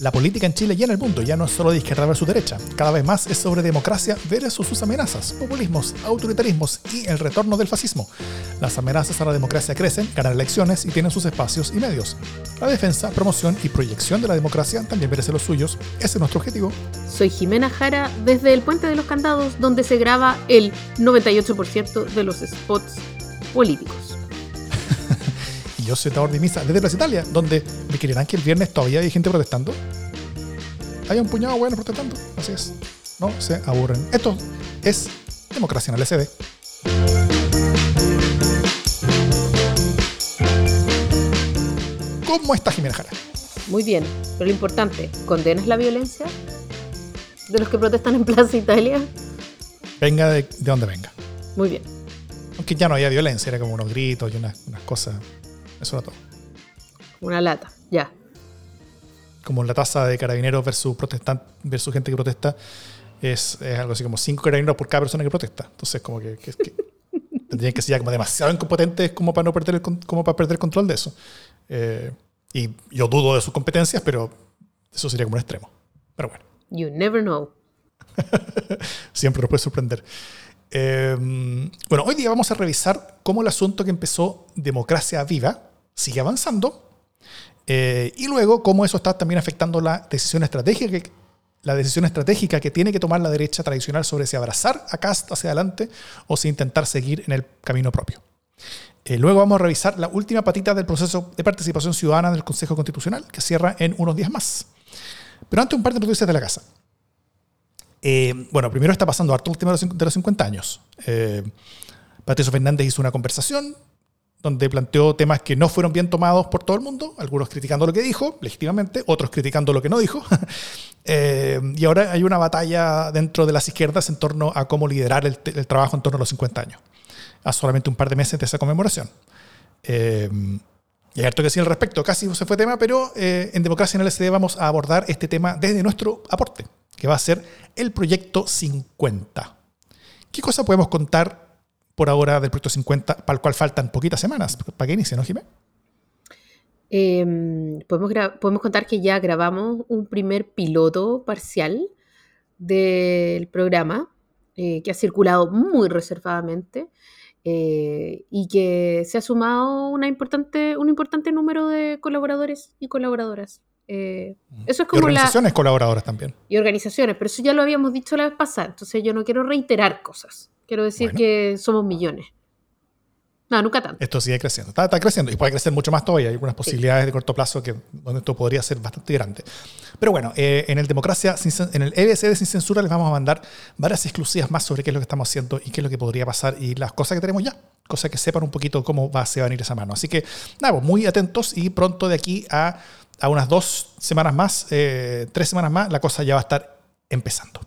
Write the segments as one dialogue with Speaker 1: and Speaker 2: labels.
Speaker 1: La política en Chile y en el mundo ya no es solo de izquierda versus derecha, cada vez más es sobre democracia versus sus amenazas, populismos, autoritarismos y el retorno del fascismo. Las amenazas a la democracia crecen, ganan elecciones y tienen sus espacios y medios. La defensa, promoción y proyección de la democracia también merece los suyos. Ese es nuestro objetivo.
Speaker 2: Soy Jimena Jara desde el Puente de los Candados, donde se graba el 98% de los spots políticos.
Speaker 1: Y yo soy Tabor Misa desde Plaza Italia, donde me creerán que el viernes todavía hay gente protestando. Hay un puñado bueno protestando, así es. No se aburren. Esto es Democracia en el SD. ¿Cómo está Jimena Jara?
Speaker 2: Muy bien, pero lo importante, ¿condenas la violencia de los que protestan en Plaza Italia?
Speaker 1: Venga de, de donde venga.
Speaker 2: Muy bien.
Speaker 1: Aunque ya no había violencia, era como unos gritos y unas, unas cosas. Eso era todo.
Speaker 2: Una lata, ya.
Speaker 1: Como la tasa de carabineros versus protestan versus gente que protesta es, es algo así como cinco carabineros por cada persona que protesta. Entonces, como que, que, que tendrían que ser ya como demasiado incompetentes como para no perder el, como para perder el control de eso. Eh, y yo dudo de sus competencias, pero eso sería como un extremo. Pero bueno.
Speaker 2: You never know.
Speaker 1: Siempre nos puede sorprender. Eh, bueno, hoy día vamos a revisar cómo el asunto que empezó Democracia Viva sigue avanzando eh, y luego cómo eso está también afectando la decisión estratégica que, la decisión estratégica que tiene que tomar la derecha tradicional sobre si abrazar a Cast hacia adelante o si intentar seguir en el camino propio. Eh, luego vamos a revisar la última patita del proceso de participación ciudadana del Consejo Constitucional, que cierra en unos días más. Pero antes un par de noticias de la casa. Eh, bueno, primero está pasando harto el tema de los, cin- de los 50 años. Patricio Fernández hizo una conversación donde planteó temas que no fueron bien tomados por todo el mundo, algunos criticando lo que dijo, legítimamente, otros criticando lo que no dijo. Eh, y ahora hay una batalla dentro de las izquierdas en torno a cómo liderar el, trabajo en torno a los 50 años, a solamente un par de meses de esa conmemoración. Eh, y hay harto que decir al respecto, casi se fue tema, pero eh, en Democracia en el SD vamos a abordar este tema desde nuestro aporte, que va a ser el proyecto 50. ¿Qué cosa podemos contar por ahora del proyecto 50, para el cual faltan poquitas semanas? ¿Para que inicie, no, Jimé?
Speaker 2: Eh, podemos, podemos contar que ya grabamos un primer piloto parcial del programa eh, que ha circulado muy reservadamente eh, y que se ha sumado una importante, un importante número de colaboradores y colaboradoras. Eh, eso es
Speaker 1: Y
Speaker 2: como la,
Speaker 1: organizaciones colaboradoras también.
Speaker 2: y organizaciones, pero eso ya lo habíamos dicho la vez pasada, entonces yo no quiero reiterar cosas. Quiero decir
Speaker 1: Bueno.
Speaker 2: que somos millones. No, nunca tanto.
Speaker 1: Esto sigue creciendo. Está, está creciendo y puede crecer mucho más todavía. Hay algunas posibilidades de corto plazo que, donde esto podría ser bastante grande. Pero bueno, eh, en el Democracia, sin en el LSD sin censura les vamos a mandar varias exclusivas más sobre qué es lo que estamos haciendo y qué es lo que podría pasar y las cosas que tenemos ya. Cosas que sepan un poquito cómo va, se va a venir esa mano. Así que, nada, pues, muy atentos y pronto de aquí a, a unas dos semanas más, eh, tres semanas más, la cosa ya va a estar empezando.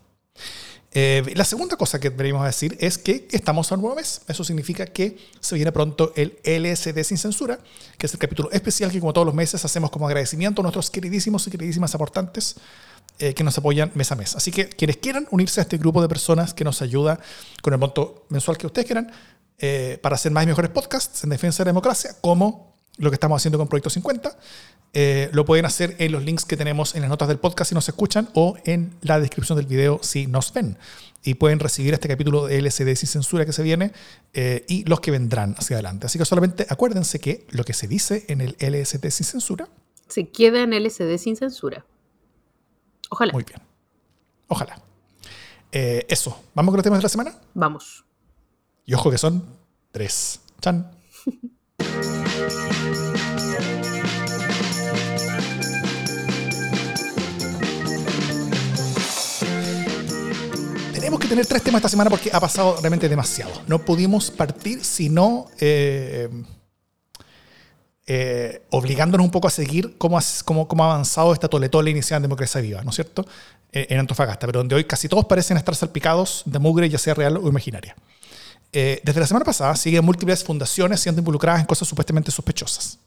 Speaker 1: Eh, la segunda cosa que deberíamos decir es que estamos a un nuevo mes. Eso significa que se viene pronto el LSD sin censura, que es el capítulo especial que como todos los meses hacemos como agradecimiento a nuestros queridísimos y queridísimas aportantes eh, que nos apoyan mes a mes. Así que quienes quieran unirse a este grupo de personas que nos ayuda con el monto mensual que ustedes quieran eh, para hacer más y mejores podcasts en defensa de la democracia, como lo que estamos haciendo con Proyecto 50, eh, lo pueden hacer en los links que tenemos en las notas del podcast si nos escuchan o en la descripción del video si nos ven. Y pueden recibir este capítulo de LSD sin censura que se viene eh, y los que vendrán hacia adelante. Así que solamente acuérdense que lo que se dice en el LSD sin censura,
Speaker 2: Se queda en LSD sin censura. Ojalá.
Speaker 1: muy bien. Ojalá. Eh, eso. ¿Vamos con los temas de la semana?
Speaker 2: Vamos.
Speaker 1: Y ojo que son tres. Chan. Tenemos que tener tres temas esta semana porque ha pasado realmente demasiado. No pudimos partir sino eh, eh, obligándonos un poco a seguir cómo, cómo, cómo ha avanzado esta toletole iniciada en Democracia Viva, ¿no es cierto? Eh, en Antofagasta, pero donde hoy casi todos parecen estar salpicados de mugre, ya sea real o imaginaria. Eh, desde la semana pasada siguen múltiples fundaciones siendo involucradas en cosas supuestamente sospechosas.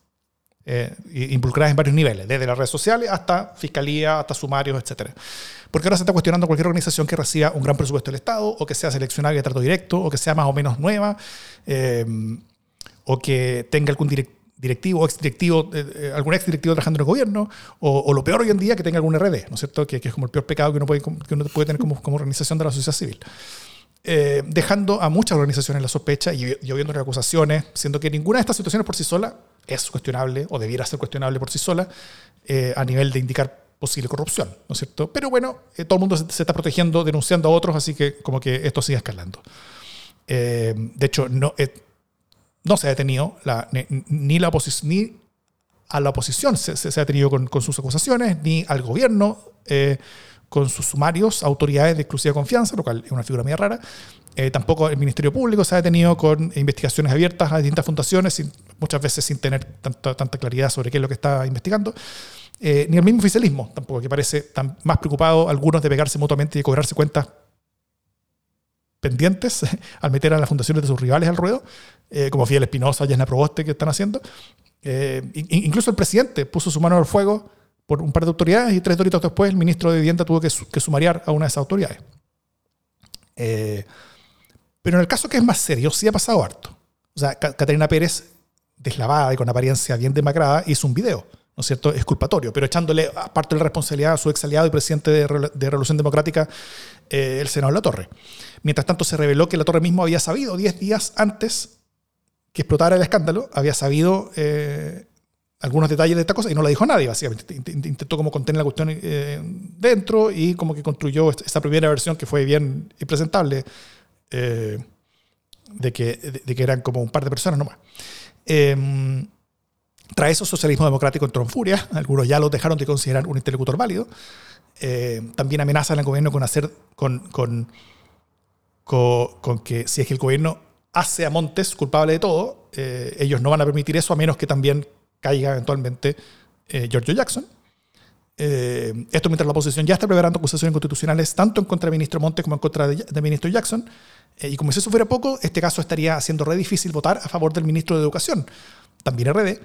Speaker 1: Eh, involucradas en varios niveles, desde las redes sociales hasta fiscalía, hasta sumarios, etc. Porque ahora se está cuestionando cualquier organización que reciba un gran presupuesto del Estado, o que sea seleccionada de trato directo, o que sea más o menos nueva, eh, o que tenga algún, direc- directivo o exdirectivo, eh, eh, algún exdirectivo trabajando en el gobierno, o, lo peor hoy en día, que tenga algún RD, ¿no es cierto? Que, es como el peor pecado que uno puede, que uno puede tener como, como organización de la sociedad civil. Eh, dejando a muchas organizaciones la sospecha y, y oyendo acusaciones, siendo que ninguna de estas situaciones por sí sola es cuestionable o debiera ser cuestionable por sí sola eh, a nivel de indicar posible corrupción, ¿no es cierto? Pero bueno, eh, todo el mundo se, está protegiendo, denunciando a otros, así que como que esto sigue escalando. de hecho, no, no se ha detenido ni, la oposición, ni a la oposición se, se, detenido con, con, sus acusaciones, ni al gobierno con sus sumarios autoridades de exclusiva confianza, lo cual es una figura muy rara. Eh, tampoco el Ministerio Público se ha detenido con investigaciones abiertas a distintas fundaciones, muchas veces sin tener tanta, tanta claridad sobre qué es lo que está investigando. Eh, ni el mismo oficialismo, tampoco, que parece tan más preocupado algunos de pegarse mutuamente y cobrarse cuentas pendientes al meter a las fundaciones de sus rivales al ruedo, eh, como Fidel Espinosa y Esna Proboste que están haciendo. Incluso el presidente puso su mano al fuego por un par de autoridades y tres doritos después el ministro de Vivienda tuvo que, sumariar a una de esas autoridades. Eh, pero en el caso que es más serio, sí ha pasado harto. O sea, Catarina Pérez, deslavada y con apariencia bien demacrada, hizo un video, ¿no es cierto? Exculpatorio, pero echándole parte de la responsabilidad a su ex aliado y presidente de, Revolución Democrática, eh, el senador La Torre. Mientras tanto, se reveló que La Torre mismo había sabido 10 días antes que explotara el escándalo, había sabido eh, algunos detalles de esta cosa y no la dijo nadie, básicamente. Intentó como contener la cuestión eh, dentro y como que construyó esta primera versión que fue bien impresentable eh, de, que, de, que eran como un par de personas nomás. Eh, tras eso, socialismo democrático entró en furia. Algunos ya lo dejaron de considerar un interlocutor válido. Eh, también amenazan al gobierno con hacer con, con, con, que si es que el gobierno hace a Montes culpable de todo, ellos no van a permitir eso a menos que también caiga eventualmente eh, Giorgio Jackson. Eh, esto mientras la oposición ya está preparando acusaciones constitucionales tanto en contra del ministro Montes como en contra del ministro Jackson. Eh, y como si eso fuera poco, este caso estaría haciendo re difícil votar a favor del ministro de Educación, también RD,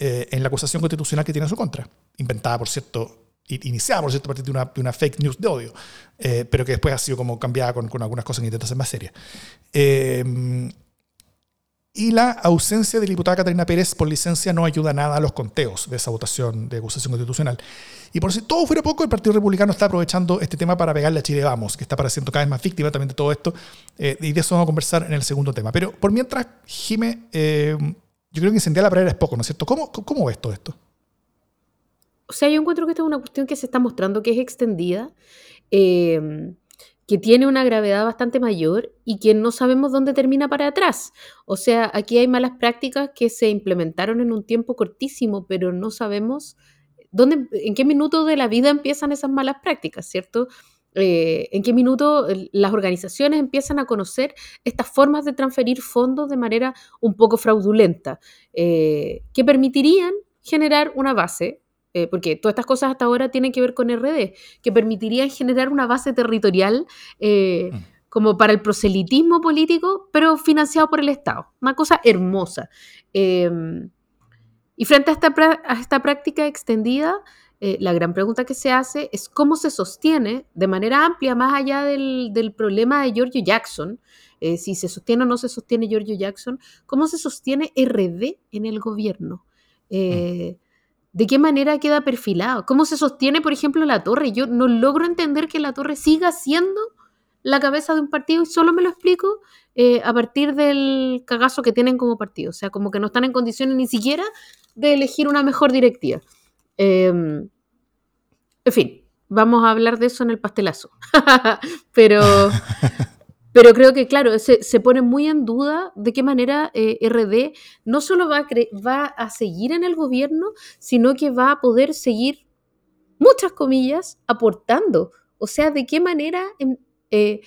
Speaker 1: en la acusación constitucional que tiene en su contra. Inventada, por cierto, iniciada, por cierto, a partir de una, de una fake news de odio, pero que después ha sido como cambiada con, con algunas cosas que intenta ser más serias y la ausencia de la diputada Catalina Pérez por licencia no ayuda nada a los conteos de esa votación de acusación constitucional. Y por si todo fuera poco, el Partido Republicano está aprovechando este tema para pegarle a Chile Vamos, que está pareciendo cada vez más víctima también de todo esto, eh, y de eso vamos a conversar en el segundo tema. Pero por mientras, Jime, eh, yo creo que incendiar la pradera es poco, ¿no es cierto? ¿Cómo, cómo ves todo esto?
Speaker 2: O sea, yo encuentro que esta es una cuestión que se está mostrando que es extendida. Eh, que tiene una gravedad bastante mayor y que no sabemos dónde termina para atrás. O sea, aquí hay malas prácticas que se implementaron en un tiempo cortísimo, pero no sabemos dónde, en qué minuto de la vida empiezan esas malas prácticas, ¿cierto? Eh, en qué minuto las organizaciones empiezan a conocer estas formas de transferir fondos de manera un poco fraudulenta, eh, que permitirían generar una base eh, porque todas estas cosas hasta ahora tienen que ver con RD, que permitirían generar una base territorial eh, mm. como para el proselitismo político, pero financiado por el Estado. Una cosa hermosa. Em, y frente a esta, a esta práctica extendida, eh, la gran pregunta que se hace es cómo se sostiene de manera amplia, más allá del, del problema de Giorgio Jackson, si se sostiene o no se sostiene Giorgio Jackson, cómo se sostiene RD en el gobierno. Mm. ¿De qué manera queda perfilado? ¿Cómo se sostiene, por ejemplo, la torre? Yo no logro entender que la torre siga siendo la cabeza de un partido y solo me lo explico eh, a partir del cagazo que tienen como partido. O sea, como que no están en condiciones ni siquiera de elegir una mejor directiva. Em, en fin, vamos a hablar de eso en el pastelazo. Pero Pero creo que, claro, se, se, pone muy en duda de qué manera eh, RD no solo va a, va a seguir en el gobierno, sino que va a poder seguir, muchas comillas, aportando. O sea, de qué manera em, eh,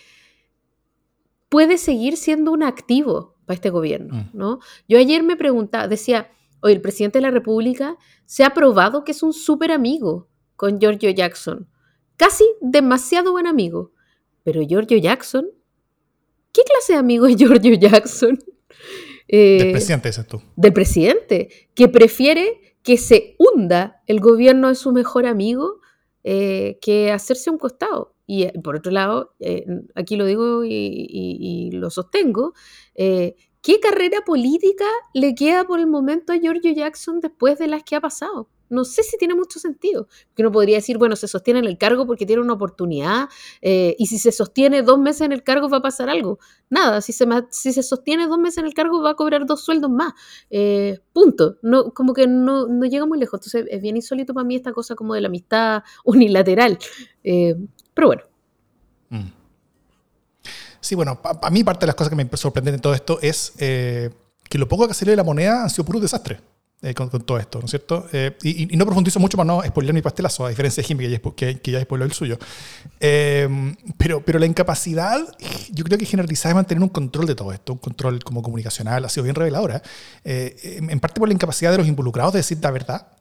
Speaker 2: puede seguir siendo un activo para este gobierno. Mm. ¿no? Yo ayer me preguntaba, decía, hoy el presidente de la República se ha probado que es un súper amigo con Giorgio Jackson. Casi demasiado buen amigo. Pero Giorgio Jackson ¿Qué clase de amigo es Giorgio Jackson?
Speaker 1: del eh, presidente, dices tú.
Speaker 2: Del presidente, que prefiere que se hunda el gobierno de su mejor amigo eh, que hacerse un costado. Y eh, por otro lado, aquí lo digo y, lo sostengo, ¿qué carrera política le queda por el momento a Giorgio Jackson después de las que ha pasado? No sé si tiene mucho sentido. Que uno podría decir, bueno, se sostiene en el cargo porque tiene una oportunidad, eh, y si se sostiene dos meses en el cargo va a pasar algo. Nada, si se, si se sostiene dos meses en el cargo va a cobrar dos sueldos más. Eh, punto. No, como que no, llega muy lejos. Entonces es bien insólito para mí esta cosa como de la amistad unilateral. Eh, pero bueno. Mm.
Speaker 1: Sí, bueno, para mí parte de las cosas que me sorprenden de todo esto es que lo poco que ha salido de la moneda ha sido puro desastre. Eh, con, todo esto, ¿no es cierto? Eh, y, no profundizo mucho para no spoiler mi pastelazo, a diferencia de Jimmy, que ya, que, ya spoiló el suyo. pero, pero la incapacidad, yo creo que generalizada de mantener un control de todo esto, un control como comunicacional, ha sido bien reveladora. en parte por la incapacidad de los involucrados de decir la verdad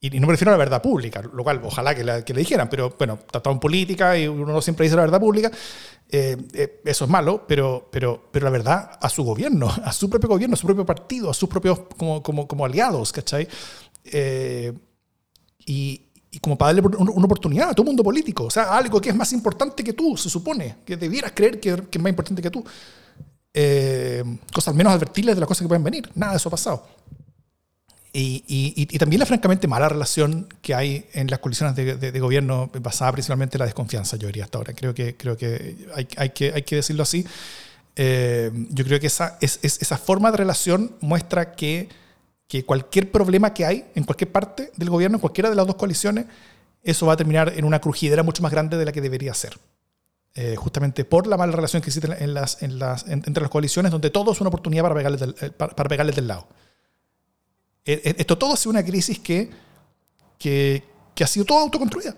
Speaker 1: y, no me refiero a la verdad pública, lo cual ojalá que, le dijeran, pero bueno, tratado en política y uno no siempre dice la verdad pública, eh, eh, eso es malo, pero, pero, pero la verdad a su gobierno, a su propio gobierno, a su propio partido, a sus propios como, como, como aliados, ¿cachai? Eh, y, y, como para darle una oportunidad a todo mundo político, o sea, algo que es más importante que tú, se supone, que debieras creer que, que es más importante que tú. cosas menos advertibles de las cosas que pueden venir, nada de eso ha pasado. Y, y, también la francamente mala relación que hay en las coaliciones de, de, gobierno basada principalmente en la desconfianza, yo diría hasta ahora. Creo que, creo que, hay, hay que hay que decirlo así. Eh, yo creo que esa, es, esa forma de relación muestra que, que cualquier problema que hay en cualquier parte del gobierno, en cualquiera de las dos coaliciones, eso va a terminar en una crujidera mucho más grande de la que debería ser. Eh, justamente por la mala relación que existe en las, en las, entre las coaliciones, donde todo es una oportunidad para pegarles del, eh, para, para pegarles del lado. Eh, eh, esto todo ha sido una crisis que, que, ha sido toda autoconstruida.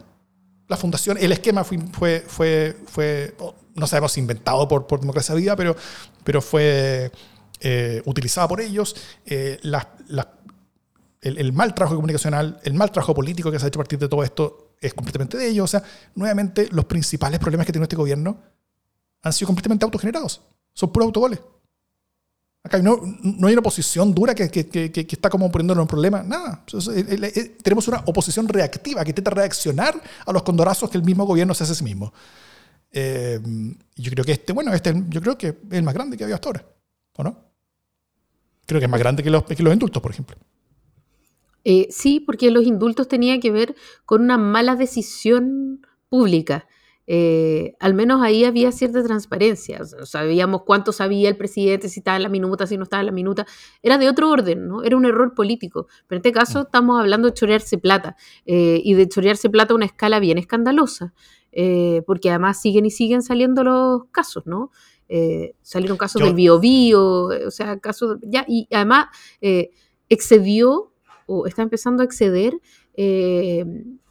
Speaker 1: La fundación, el esquema fue, fue, fue, no sabemos inventado por, por Democracia Viva, pero, pero fue eh, utilizado por ellos. el, el, mal trabajo comunicacional, el mal trabajo político que se ha hecho a partir de todo esto es completamente de ellos. O sea, nuevamente, los principales problemas que tiene este gobierno han sido completamente autogenerados. Son puros autogoles. Acá no, no hay una oposición dura que, que, que, está como poniéndonos un problema. Nada. tenemos una oposición reactiva que intenta reaccionar a los condorazos que el mismo gobierno se hace a sí mismo. Eh, yo creo que este, bueno, este yo creo que es el más grande que había hasta ahora. ¿O no? Creo que es más grande que los, que los indultos, por ejemplo.
Speaker 2: Eh, sí, porque los indultos tenían que ver con una mala decisión pública. Eh, al menos ahí había cierta transparencia. sabíamos cuánto sabía el presidente, si estaba en la minuta, si no estaba en la minuta. Era de otro orden, ¿no? Era un error político. Pero en este caso mm. estamos hablando de chorearse plata eh, y de chorearse plata a una escala bien escandalosa. Eh, porque además siguen y siguen saliendo los casos, ¿no? salieron casos del bio, bio o sea, casos, ya, y además excedió o está empezando a exceder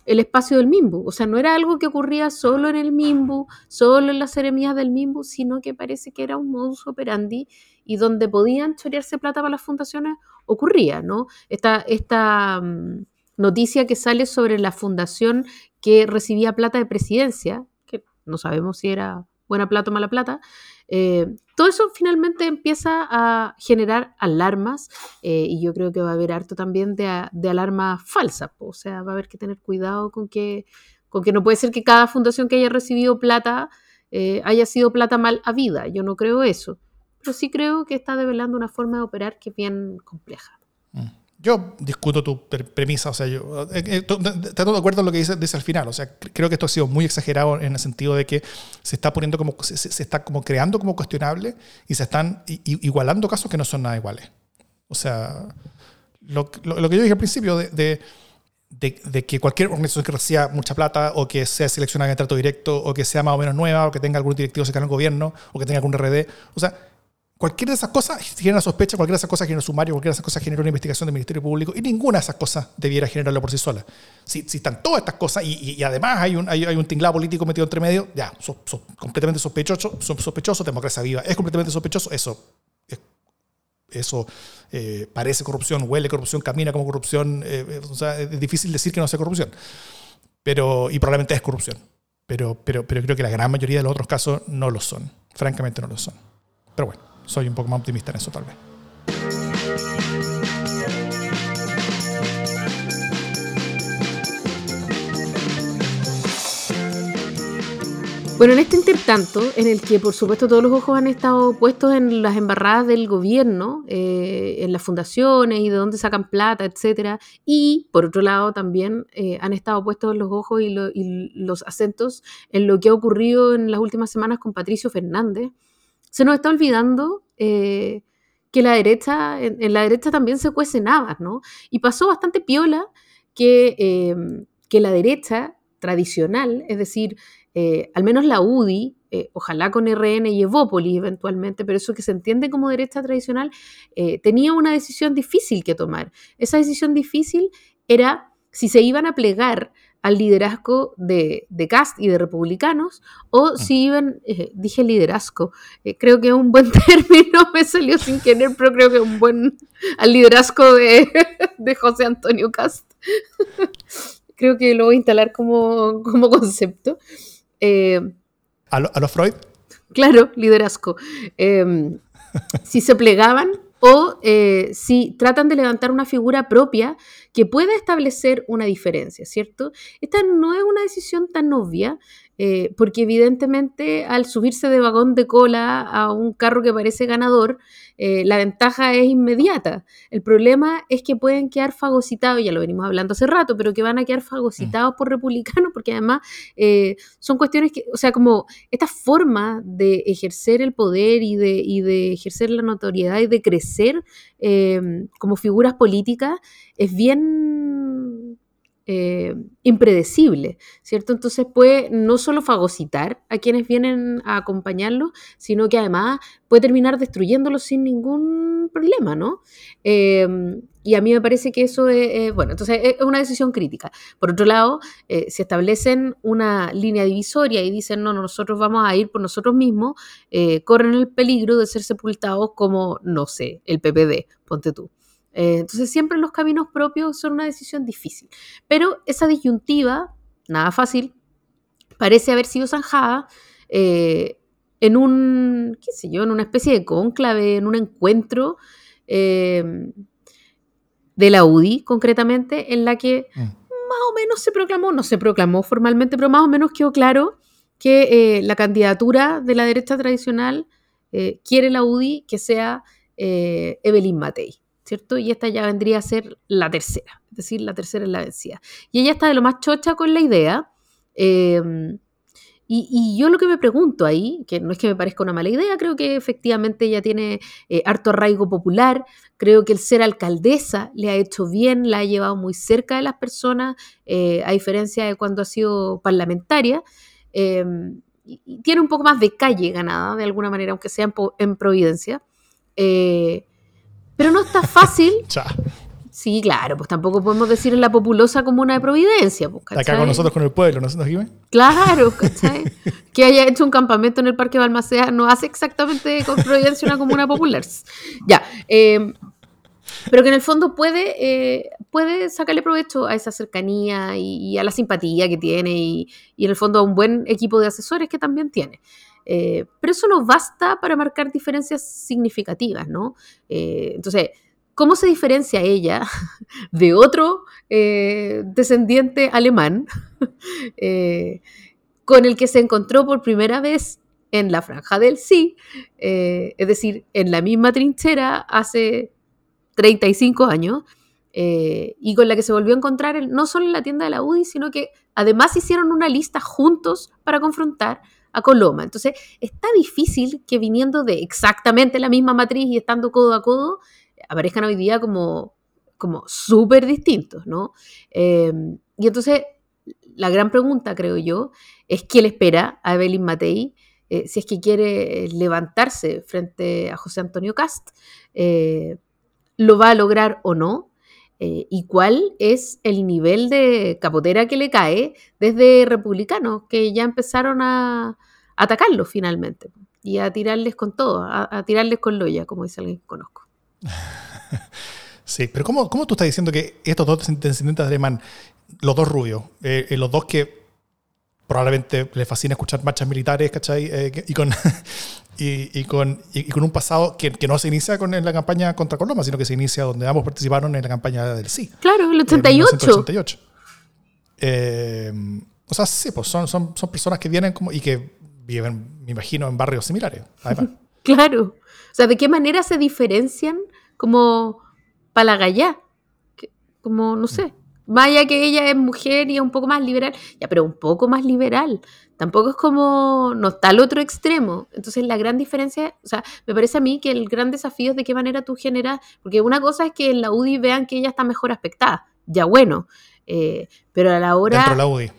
Speaker 2: el espacio del Mimbu. O sea, no era algo que ocurría solo en el Mimbu, solo en las ceremonias del Mimbu, sino que parece que era un modus operandi y donde podían chorearse plata para las fundaciones ocurría, ¿no? Esta, esta mm, noticia que sale sobre la fundación que recibía plata de presidencia, que no sabemos si era buena plata o mala plata, eh, todo eso finalmente empieza a generar alarmas eh, y yo creo que va a haber harto también de, de alarmas falsas. O sea, va a haber que tener cuidado con que, con que no puede ser que cada fundación que haya recibido plata eh, haya sido plata mal habida. Yo no creo eso. Pero sí creo que está develando una forma de operar que es bien compleja.
Speaker 1: Mm. Yo discuto tu premisa, o sea, yo eh, eh, estoy de acuerdo en lo que dice, al final, o sea, creo que esto ha sido muy exagerado en el sentido de que se está poniendo como, se, está como creando como cuestionable y se están igualando casos que no son nada iguales. O sea, lo, que yo dije al principio de, que cualquier organización que reciba mucha plata o que sea seleccionada en trato directo o que sea más o menos nueva o que tenga algún directivo cercano al gobierno o que tenga algún RD, o sea, Cualquiera de esas cosas genera sospecha, cualquiera de esas cosas genera sumario, cualquiera de esas cosas genera una investigación del Ministerio Público y ninguna de esas cosas debiera generarlo por sí sola. Si, están todas estas cosas y, además hay un, tinglado político metido entre medio, ya, son completamente sospechoso, sospechoso, democracia viva, es completamente sospechoso, eso, eso eh, parece corrupción, huele corrupción, camina como corrupción, eh, eh, o sea, es difícil decir que no sea corrupción, pero, y probablemente es corrupción, pero, pero, pero creo que la gran mayoría de los otros casos no lo son, francamente no lo son. Pero bueno soy un poco más optimista en eso tal vez.
Speaker 2: Bueno, en este intertanto, en el que por supuesto todos los ojos han estado puestos en las embarradas del gobierno, eh, en las fundaciones y de dónde sacan plata, etcétera, y por otro lado también eh, han estado puestos los ojos y, los acentos en lo que ha ocurrido en las últimas semanas con Patricio Fernández, se nos está olvidando eh, que la derecha, en, la derecha también se cuecen habas, ¿no? Y pasó bastante piola que, que la derecha tradicional, es decir, eh, al menos la UDI, eh, ojalá con RN y Evópolis eventualmente, pero eso que se entiende como derecha tradicional, tenía una decisión difícil que tomar. Esa decisión difícil era si se iban a plegar al liderazgo de, de Cast y de republicanos, o mm. si iban, dije liderazgo, creo que es un buen término, me salió sin querer, pero creo que es un buen, al liderazgo de, de José Antonio Cast. creo que lo voy a instalar como, como concepto.
Speaker 1: Eh, ¿A, los Freud?
Speaker 2: Claro, liderazgo. Em, si se plegaban o eh, si tratan de levantar una figura propia que pueda establecer una diferencia, ¿cierto? Esta no es una decisión tan obvia, eh, porque evidentemente al subirse de vagón de cola a un carro que parece ganador, eh, la ventaja es inmediata. El problema es que pueden quedar fagocitados, ya lo venimos hablando hace rato, pero que van a quedar fagocitados por republicanos, porque además eh, son cuestiones que, o sea, como esta forma de ejercer el poder y de, y de ejercer la notoriedad y de crecer como figuras políticas es bien eh, impredecible, ¿cierto? Entonces puede no solo fagocitar a quienes vienen a acompañarlo, sino que además puede terminar destruyéndolo sin ningún problema, ¿no? Em, y a mí me parece que eso es, bueno, entonces es una decisión crítica. Por otro lado, eh, si establecen una línea divisoria y dicen, no, nosotros vamos a ir por nosotros mismos, eh, corren el peligro de ser sepultados como, no sé, el PPD, ponte tú. Eh, entonces siempre los caminos propios son una decisión difícil. Pero esa disyuntiva, nada fácil, parece haber sido zanjada eh, en un, qué sé yo, en una especie de cónclave, en un encuentro eh, de la UDI concretamente, en la que mm. más o menos se proclamó, no se proclamó formalmente, pero más o menos quedó claro que la candidatura de la derecha tradicional quiere la UDI que sea Evelyn Matei. ¿Cierto? Y esta ya vendría a ser la tercera, es decir, la tercera es la vencida. Y ella está de lo más chocha con la idea. Em, y, yo lo que me pregunto ahí, que no es que me parezca una mala idea, creo que efectivamente ella tiene eh, harto arraigo popular, creo que el ser alcaldesa le ha hecho bien, la ha llevado muy cerca de las personas, eh, a diferencia de cuando ha sido parlamentaria. Em, y, tiene un poco más de calle ganada, de alguna manera, aunque sea en, en Providencia. Pero no está fácil. Sí, claro, pues tampoco podemos decir en la populosa comuna de Providencia. Pues,
Speaker 1: Acá con nosotros, con el pueblo, ¿no, Jimé?
Speaker 2: Claro, ¿cachai? que haya hecho un campamento en el Parque Balmaceda no hace exactamente con Providencia una comuna popular. Ya, em, pero que en el fondo puede, eh, puede sacarle provecho a esa cercanía y, a la simpatía que tiene y, y, en el fondo a un buen equipo de asesores que también tiene. Eh, pero eso no basta para marcar diferencias significativas, ¿no? Eh, entonces, ¿cómo se diferencia ella de otro eh, descendiente alemán con el que se encontró por primera vez en la franja del sí, es decir, en la misma trinchera hace 35 años, y con la que se volvió a encontrar no solo en la tienda de la UDI, sino que además hicieron una lista juntos para confrontar a Coloma. Entonces, está difícil que viniendo de exactamente la misma matriz y estando codo a codo, aparezcan hoy día como, como súper distintos, ¿no? Em, y entonces, la gran pregunta, creo yo, es qué le espera a Evelyn Matei eh, si es que quiere levantarse frente a José Antonio Cast. Eh, ¿Lo va a lograr o no? Eh, y cuál es el nivel de capotera que le cae desde republicanos que ya empezaron a, atacarlo finalmente y a tirarles con todo, a, tirarles con loya, como dice alguien que conozco.
Speaker 1: Sí, pero ¿cómo, ¿cómo, tú estás diciendo que estos dos descendientes de alemán, los dos rubios, eh, eh, los dos que probablemente les fascina escuchar marchas militares, ¿cachai? y, con, y, con, y, con un pasado que, que, no se inicia con en la campaña contra Coloma, sino que se inicia donde ambos participaron en la campaña del sí.
Speaker 2: Claro, el 88.
Speaker 1: Eh, o sea, sí, pues son, son, son personas que vienen como, y que viven, me imagino, en barrios similares.
Speaker 2: claro. O sea, ¿de qué manera se diferencian como para la gallá? Como, no sé. Vaya que ella es mujer y es un poco más liberal. Ya, pero un poco más liberal. Tampoco es como, no está al otro extremo. Entonces, la gran diferencia, o sea, me parece a mí que el gran desafío es de qué manera tú generas, porque una cosa es que en la UDI vean que ella está mejor aspectada. Ya bueno. Eh, pero a la hora...
Speaker 1: Dentro de la UDI.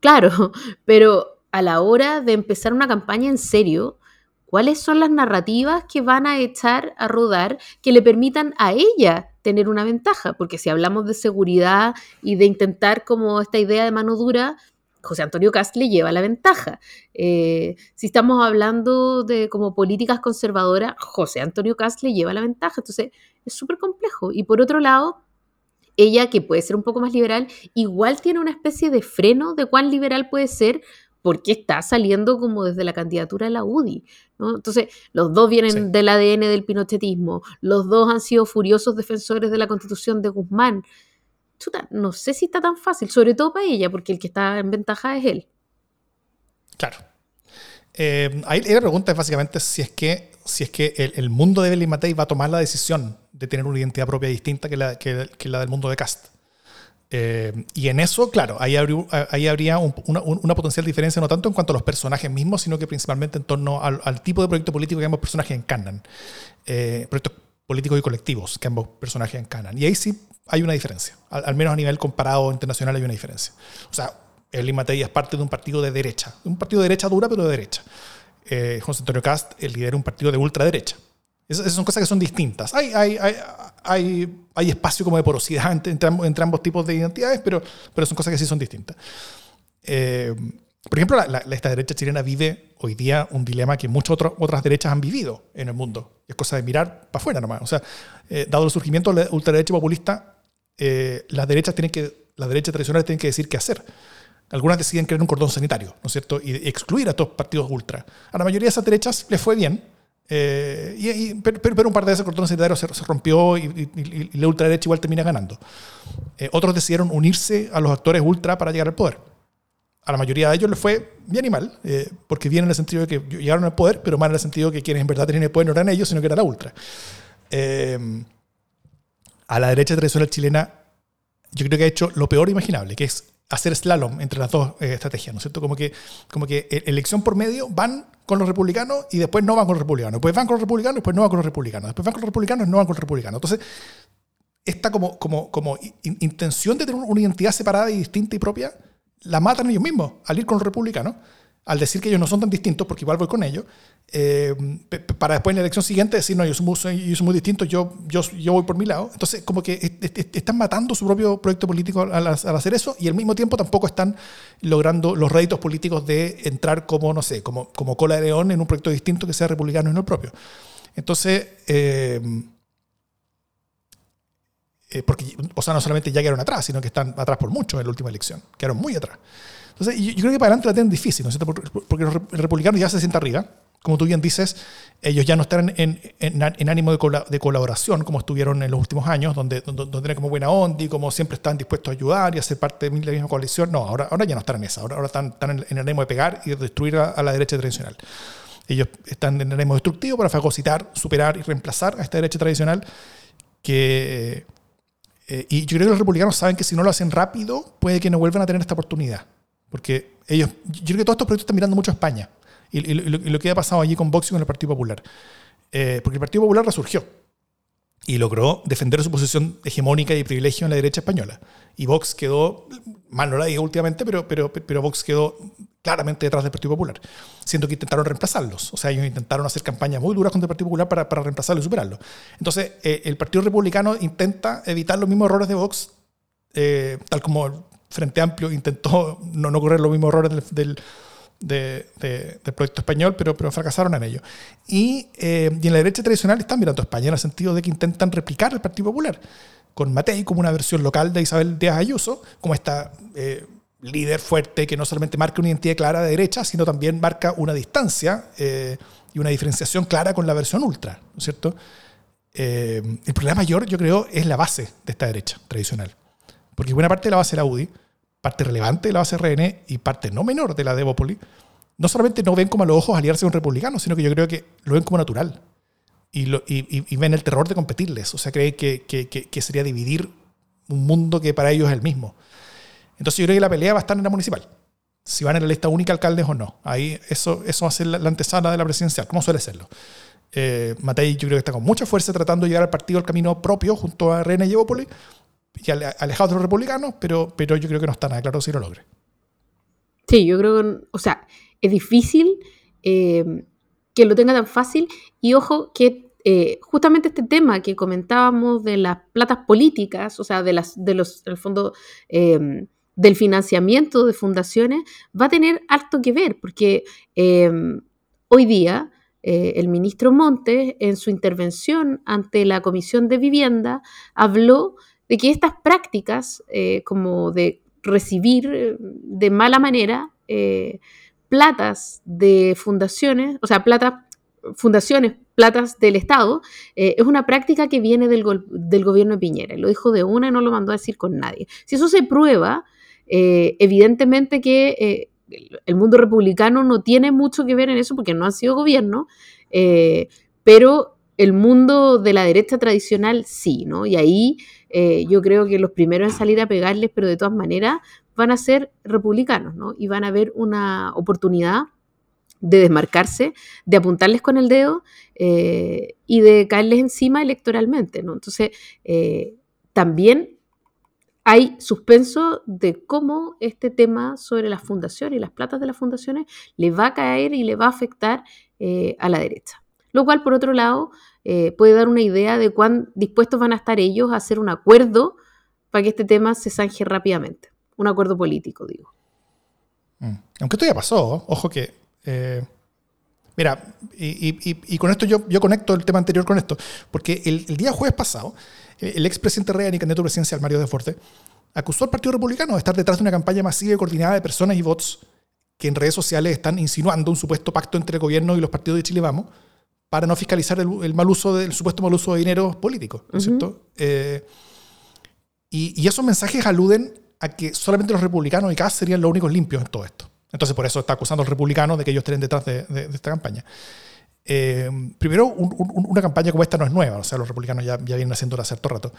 Speaker 2: Claro, pero a la hora de empezar una campaña en serio, ¿cuáles son las narrativas que van a echar a rodar que le permitan a ella tener una ventaja? Porque si hablamos de seguridad y de intentar como esta idea de mano dura, José Antonio Cast le lleva la ventaja. Eh, si estamos hablando de como políticas conservadoras, José Antonio Cast le lleva la ventaja. Entonces, es súper complejo. Y por otro lado, ella, que puede ser un poco más liberal, igual tiene una especie de freno de cuán liberal puede ser porque está saliendo como desde la candidatura de la UDI. ¿no? Entonces, los dos vienen del ADN del pinochetismo, los dos han sido furiosos defensores de la constitución de Guzmán. Chuta, no sé si está tan fácil, sobre todo para ella, porque el que está en ventaja es él.
Speaker 1: Claro. Eh, ahí la pregunta es básicamente si es que, si es que el, mundo de Belly Matei va a tomar la decisión de tener una identidad propia distinta que la, que, la del mundo de Cast. Eh, y en eso, claro, ahí, ahí habría una, potencial diferencia no tanto en cuanto a los personajes mismos, sino que principalmente en torno al, tipo de proyecto político que ambos personajes encarnan. Eh, proyectos políticos y colectivos que ambos personajes encarnan. Y ahí sí hay una diferencia. Al, menos a nivel comparado internacional hay una diferencia. O sea, el Matei es parte de un partido de derecha. Un partido de derecha dura, pero de derecha. Eh, José Antonio Cast lidera un partido de ultraderecha. Esas, son cosas que son distintas. Hay, hay, hay, hay, espacio como de porosidad entre, entre, ambos tipos de identidades, pero, pero son cosas que sí son distintas. Eh, por ejemplo, la, esta derecha chilena vive hoy día un dilema que muchas otras derechas han vivido en el mundo. Es cosa de mirar para afuera nomás. O sea, eh, dado el surgimiento de la ultraderecha populista, eh, las derechas tienen que, las derechas tradicionales tienen que decir qué hacer. Algunas deciden crear un cordón sanitario, ¿no es cierto? Y excluir a estos partidos ultra. A la mayoría de esas derechas les fue bien, eh, y, pero, un par de veces el cordón sanitario se, rompió y, la ultraderecha igual termina ganando. Eh, otros decidieron unirse a los actores ultra para llegar al poder. A la mayoría de ellos les fue bien y mal, eh, porque bien en el sentido de que llegaron al poder, pero mal en el sentido de que quienes en verdad tenían el poder no eran ellos, sino que era la ultra. a la derecha tradicional chilena, yo creo que ha hecho lo peor imaginable, que es hacer slalom entre las dos estrategias, ¿no es cierto? Como que, como que elección por medio van con los republicanos y después no van con los republicanos. Después van con los republicanos después no van con los republicanos. Después van con los republicanos no van con los republicanos. Entonces, esta como, como, como intención de tener una identidad separada y distinta y propia, la matan ellos mismos al ir con los republicanos al decir que ellos no son tan distintos, porque igual voy con ellos, eh, para después en la elección siguiente decir, no, yo soy muy, muy distinto, yo, yo, yo voy por mi lado. Entonces, como que están matando su propio proyecto político al, hacer eso y al mismo tiempo tampoco están logrando los réditos políticos de entrar como, no sé, como, como cola de león en un proyecto distinto que sea republicano y no el propio. Entonces, eh, eh, porque, o sea, no solamente ya quedaron atrás, sino que están atrás por mucho en la última elección, quedaron muy atrás. Entonces, yo, creo que para adelante la tienen difícil, ¿no es cierto? Porque los republicanos ya se sienten arriba. Como tú bien dices, ellos ya no están en, en, ánimo de, de, colaboración como estuvieron en los últimos años, donde, donde, donde como buena onda y como siempre están dispuestos a ayudar y a ser parte de la misma coalición. No, ahora, ahora ya no están en esa. Ahora, ahora están, están en, el ánimo de pegar y de destruir a, la derecha tradicional. Ellos están en el ánimo destructivo para fagocitar, superar y reemplazar a esta derecha tradicional que... Eh, y yo creo que los republicanos saben que si no lo hacen rápido, puede que no vuelvan a tener esta oportunidad. Porque ellos, yo creo que todos estos proyectos están mirando mucho a España y, lo, que ha pasado allí con Vox y con el Partido Popular. Eh, porque el Partido Popular resurgió y logró defender su posición hegemónica y privilegio en la derecha española. Y Vox quedó, mal no la digo últimamente, pero, pero, pero Vox quedó claramente detrás del Partido Popular, siendo que intentaron reemplazarlos. O sea, ellos intentaron hacer campañas muy duras contra el Partido Popular para, para reemplazarlo y superarlo. Entonces, eh, el Partido Republicano intenta evitar los mismos errores de Vox, eh, tal como Frente Amplio intentó no, no correr los mismos errores del, del, proyecto español, pero, pero fracasaron en ello. Y, eh, y, en la derecha tradicional están mirando a España en el sentido de que intentan replicar el Partido Popular, con Matei como una versión local de Isabel Díaz Ayuso, como esta eh, líder fuerte que no solamente marca una identidad clara de derecha, sino también marca una distancia eh, y una diferenciación clara con la versión ultra, ¿no es cierto? el problema mayor, yo creo, es la base de esta derecha tradicional. Porque buena parte de la base de la UDI parte relevante de la base RN y parte no menor de la Devopoli no solamente no ven como a los ojos aliarse con republicanos, sino que yo creo que lo ven como natural. Y, lo, y, ven el terror de competirles. O sea, creen que, que, que, sería dividir un mundo que para ellos es el mismo. Entonces yo creo que la pelea va a estar en la municipal. Si van en la lista única alcaldes o no. Ahí eso, eso va a ser la, antesala de la presidencial, como suele serlo. Eh, Matei yo creo que está con mucha fuerza tratando de llegar al partido al camino propio junto a René y Evópolis, y alejado de los republicanos, pero, pero yo creo que no está nada claro si lo logre.
Speaker 2: Sí, yo creo que, o sea, es difícil eh, que lo tenga tan fácil y ojo que eh, justamente este tema que comentábamos de las platas políticas, o sea, de, las, de los, en el fondo, eh, del financiamiento de fundaciones, va a tener harto que ver, porque hoy día el ministro Montes, en su intervención ante la Comisión de Vivienda, habló de que estas prácticas, como de recibir de mala manera, platas de fundaciones, o sea, plata, fundaciones, platas del Estado, eh, es una práctica que viene del, del, gobierno de Piñera. Lo dijo de una y no lo mandó a decir con nadie. Si eso se prueba, eh, evidentemente que eh, el mundo republicano no tiene mucho que ver en eso porque no ha sido gobierno, pero el mundo de la derecha tradicional sí, ¿no? Y ahí yo creo que los primeros en salir a pegarles, pero de todas maneras van a ser republicanos, ¿no? Y van a ver una oportunidad de desmarcarse, de apuntarles con el dedo eh, y de caerles encima electoralmente, ¿no? Entonces, eh, también hay suspenso de cómo este tema sobre las fundaciones y las platas de las fundaciones le va a caer y le va a afectar eh, a la derecha. Lo cual, por otro lado, puede dar una idea de cuán dispuestos van a estar ellos a hacer un acuerdo para que este tema se zanje rápidamente un acuerdo político, digo.
Speaker 1: Mm. Aunque esto ya pasó, ojo que... Eh, mira, y, con esto yo, yo conecto el tema anterior con esto, porque el, día jueves pasado, el expresidente Reagan y candidato presidencial Mario de Forte acusó al Partido Republicano de estar detrás de una campaña masiva y coordinada de personas y bots que en redes sociales están insinuando un supuesto pacto entre el gobierno y los partidos de Chile Vamos para no fiscalizar el, mal uso del supuesto mal uso de dinero político, ¿no es cierto? Eh, y, y, esos mensajes aluden a que solamente los republicanos y Kass serían los únicos limpios en todo esto. Entonces, por eso está acusando a los republicanos de que ellos estén detrás de, esta campaña. Eh, primero, una campaña como esta no es nueva, o sea, los republicanos ya, ya vienen haciéndola hace cierto rato.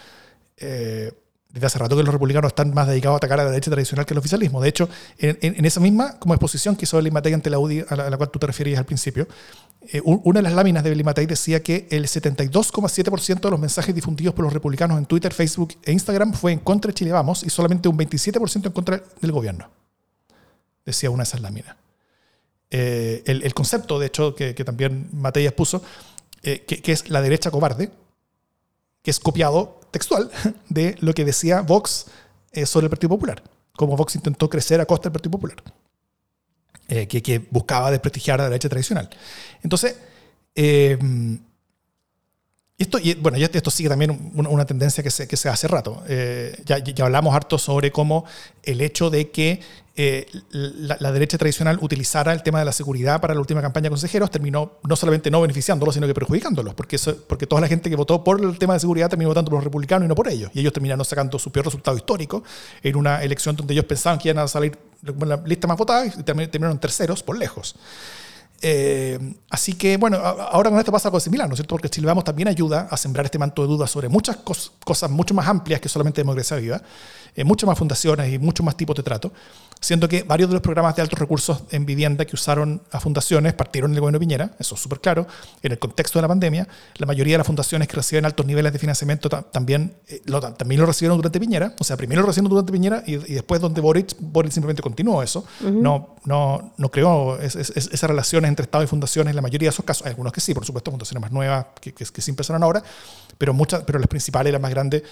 Speaker 1: Eh, desde hace rato que los republicanos están más dedicados a atacar a la derecha tradicional que el oficialismo. De hecho, en, esa misma como exposición que hizo el Matei ante la UDI, a la, cual tú te referías al principio, eh, una de las láminas de Matei decía que el 72,7% de los mensajes difundidos por los republicanos en Twitter, Facebook e Instagram fue en contra de Chile Vamos y solamente un 27% en contra del gobierno. Decía una de esas láminas. Eh, el, concepto, de hecho, que, también Matei expuso, eh, que es la derecha cobarde, que es copiado textual de lo que decía Vox eh, sobre el Partido Popular, como Vox intentó crecer a costa del Partido Popular, eh, que, buscaba desprestigiar a la derecha tradicional. Entonces, eh, esto, y, bueno, esto sigue también una, tendencia que se, que se hace rato. ya, ya, hablamos harto sobre cómo el hecho de que eh, la, derecha tradicional utilizara el tema de la seguridad para la última campaña de consejeros, terminó no solamente no beneficiándolos, sino que perjudicándolos, porque, porque toda la gente que votó por el tema de seguridad terminó votando por los republicanos y no por ellos. Y ellos terminaron sacando su peor resultado histórico en una elección donde ellos pensaban que iban a salir en la lista más votada y terminaron terceros por lejos. Eh, así que, bueno, ahora con esto pasa algo similar, ¿no es cierto? Porque Chile Vamos también ayuda a sembrar este manto de dudas sobre muchas cosas mucho más amplias que solamente democracia viva, eh, muchas más fundaciones y muchos más tipos de trato, siendo que varios de los programas de altos recursos en vivienda que usaron a fundaciones partieron del gobierno de Piñera, eso es súper claro, en el contexto de la pandemia, la mayoría de las fundaciones que reciben altos niveles de financiamiento también, eh, lo, también lo recibieron durante Piñera, o sea, primero lo recibieron durante Piñera y, después donde Boric, Boric simplemente continuó eso, no, no, no creó esas relaciones entre Estado y fundaciones en la mayoría de esos casos, hay algunos que sí, por supuesto, fundaciones más nuevas que, que, que sí empezaron ahora, pero, muchas, pero las principales y las más grandes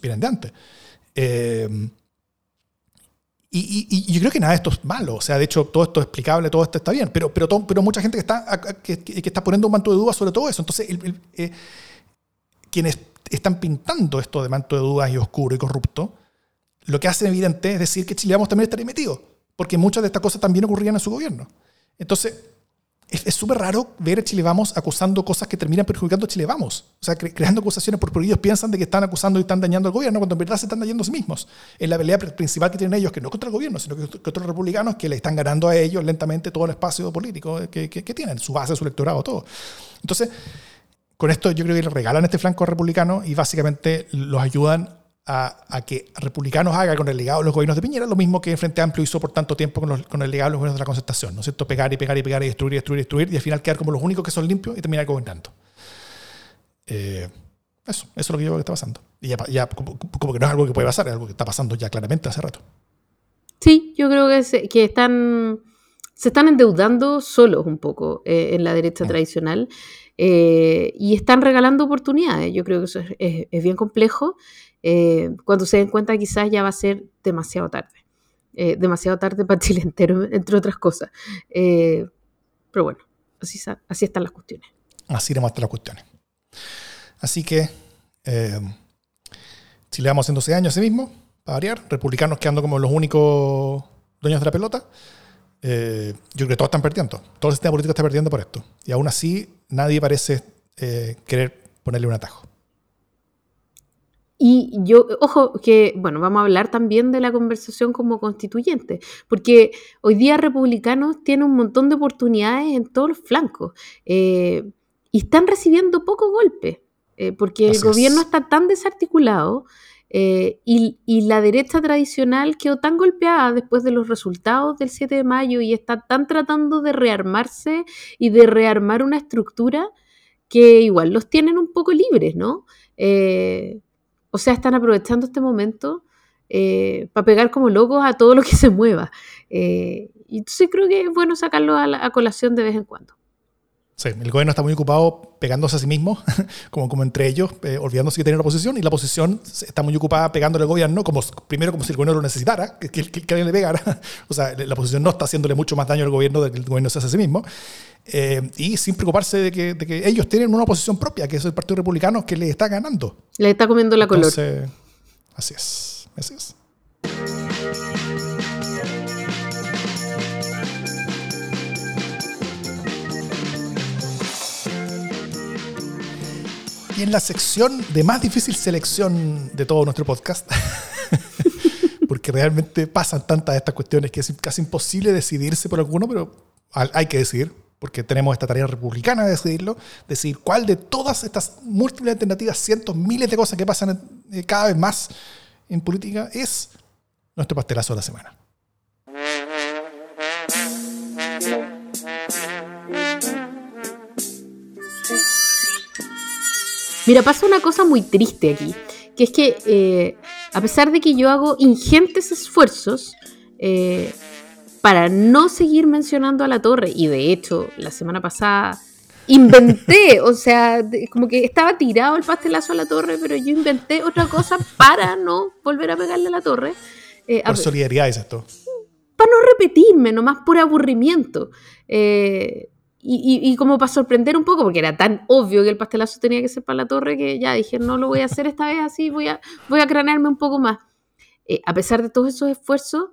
Speaker 1: vienen de antes. Eh, y, yo creo que nada de esto es malo. O sea, de hecho, todo esto es explicable, todo esto está bien. Pero, pero, pero mucha gente que está, que, está poniendo un manto de dudas sobre todo eso. Entonces, eh, quienes están pintando esto de manto de dudas y oscuro y corrupto, lo que hacen evidente es decir que Chile Vamos también estaría metido. Porque muchas de estas cosas también ocurrían en su gobierno. Entonces, es súper raro ver a Chile Vamos acusando cosas que terminan perjudicando a Chile Vamos. O sea, creando acusaciones porque ellos piensan de que están acusando y están dañando al gobierno, cuando en verdad se están dañando a sí mismos. Es la pelea principal que tienen ellos, que no contra el gobierno, sino que contra los republicanos que le están ganando a ellos lentamente todo el espacio político que, que, tienen, su base, su electorado, todo. Entonces, con esto yo creo que le regalan este flanco republicano y básicamente los ayudan a, que republicanos hagan con el legado de los gobiernos de Piñera lo mismo que en Frente Amplio hizo por tanto tiempo con, el legado de los gobiernos de la concertación, ¿no es cierto? Pegar y pegar y pegar y destruir y destruir y destruir y al final quedar como los únicos que son limpios y terminar gobernando. Eh, eso, eso es lo que yo creo que está pasando. Y ya, como, que no es algo que puede pasar, es algo que está pasando ya claramente hace rato.
Speaker 2: Sí, yo creo que, se, que están, se están endeudando solos un poco eh, en la derecha mm. tradicional eh, y están regalando oportunidades. Yo creo que eso es, es bien complejo eh, cuando se den cuenta quizás ya va a ser demasiado tarde. Eh, demasiado tarde para Chile entero, entre otras cosas. Eh, pero bueno, así, así están las cuestiones.
Speaker 1: Así están las cuestiones. Así que si le vamos haciendo 12 años sí mismo, para variar, republicanos quedando como los únicos dueños de la pelota, yo creo que todos están perdiendo. Todo el sistema político está perdiendo por esto. Y aún así, nadie parece querer ponerle un atajo.
Speaker 2: Y yo, ojo, que, bueno, vamos a hablar también de la conversación como constituyente, porque hoy día republicanos tienen un montón de oportunidades en todos los flancos eh, y están recibiendo poco golpe, eh, porque el gobierno está tan desarticulado eh, y, y, la derecha tradicional quedó tan golpeada después de los resultados del 7 de mayo y está tan tratando de rearmarse y de rearmar una estructura que igual los tienen un poco libres, ¿no? O sea, están aprovechando este momento eh, para pegar como locos a todo lo que se mueva. Eh, y entonces creo que es bueno sacarlo a, colación de vez en cuando.
Speaker 1: Sí, el gobierno está muy ocupado pegándose a sí mismo, como, como entre ellos, eh, olvidándose que tiene la oposición, y la oposición está muy ocupada pegándole al gobierno, como, primero como si el gobierno lo necesitara, que, que, que alguien le pegara. o sea, la oposición no está haciéndole mucho más daño al gobierno del que el gobierno se hace a sí mismo. Eh, y sin preocuparse de que, de que, ellos tienen una oposición propia, que es el Partido Republicano, que le está ganando.
Speaker 2: Le está comiendo la color.
Speaker 1: Así es, así es. En la sección de más difícil selección de todo nuestro podcast, porque realmente pasan tantas de estas cuestiones que es casi imposible decidirse por alguno, pero hay que decidir porque tenemos esta tarea republicana de decidirlo, decidir cuál de todas estas múltiples alternativas, cientos, miles de cosas que pasan eh, cada vez más en política, es nuestro pastelazo de la semana.
Speaker 2: Mira, pasa una cosa muy triste aquí, que es que eh, a pesar de que yo hago ingentes esfuerzos, eh, para no seguir mencionando a la torre. Y de hecho, la semana pasada inventé, o sea, como que estaba tirado el pastelazo a la torre, pero yo inventé otra cosa para no volver a pegarle a la torre.
Speaker 1: Eh, por solidaridad es esto.
Speaker 2: Para no repetirme, nomás por aburrimiento. Eh, y, como para sorprender un poco, porque era tan obvio que el pastelazo tenía que ser para la torre, que ya dije, no lo voy a hacer esta vez así, voy a, voy a cranearme un poco más. Eh, a pesar de todos esos esfuerzos,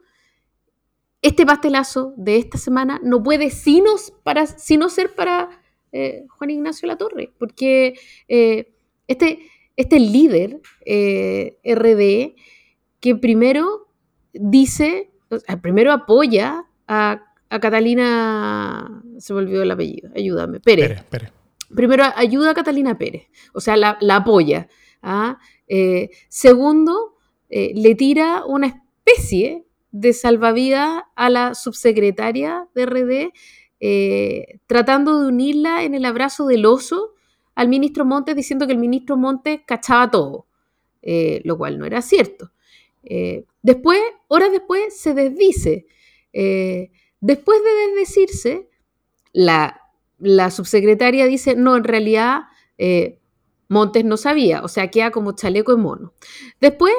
Speaker 2: este pastelazo de esta semana no puede sino, para, sino ser para eh, Juan Ignacio Latorre, porque eh, este, este líder RD que primero dice, primero apoya a, Catalina, se volvió el apellido, ayúdame, Pérez. Pérez, Primero ayuda a Catalina Pérez, o sea, la, apoya. ¿ah? segundo, le tira una especie de salvavidas a la subsecretaria de RD, eh, tratando de unirla en el abrazo del oso al ministro Montes, diciendo que el ministro Montes cachaba todo, eh, lo cual no era cierto. Eh, después, horas después, se desdice. Después de desdecirse, la, subsecretaria dice, no, en realidad Montes no sabía, o sea, queda como chaleco de mono. Después,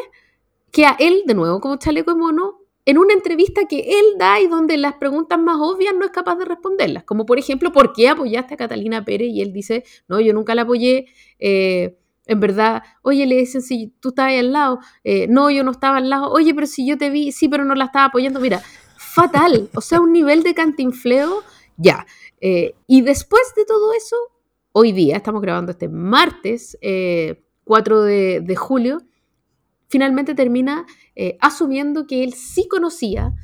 Speaker 2: queda él de nuevo como chaleco de mono en una entrevista que él da y donde las preguntas más obvias no es capaz de responderlas, como por ejemplo, ¿por qué apoyaste a Catalina Pérez? Y él dice, no, yo nunca la apoyé. Eh, en verdad, oye, le dicen, si tú estabas ahí al lado, eh, no, yo no estaba al lado, oye, pero si yo te vi, sí, pero no la estaba apoyando, mira, fatal, o sea, un nivel de cantinfleo, ya. Eh, y después de todo eso, hoy día, estamos grabando este martes 4 eh, de, julio, finalmente termina eh, asumiendo que él sí conocía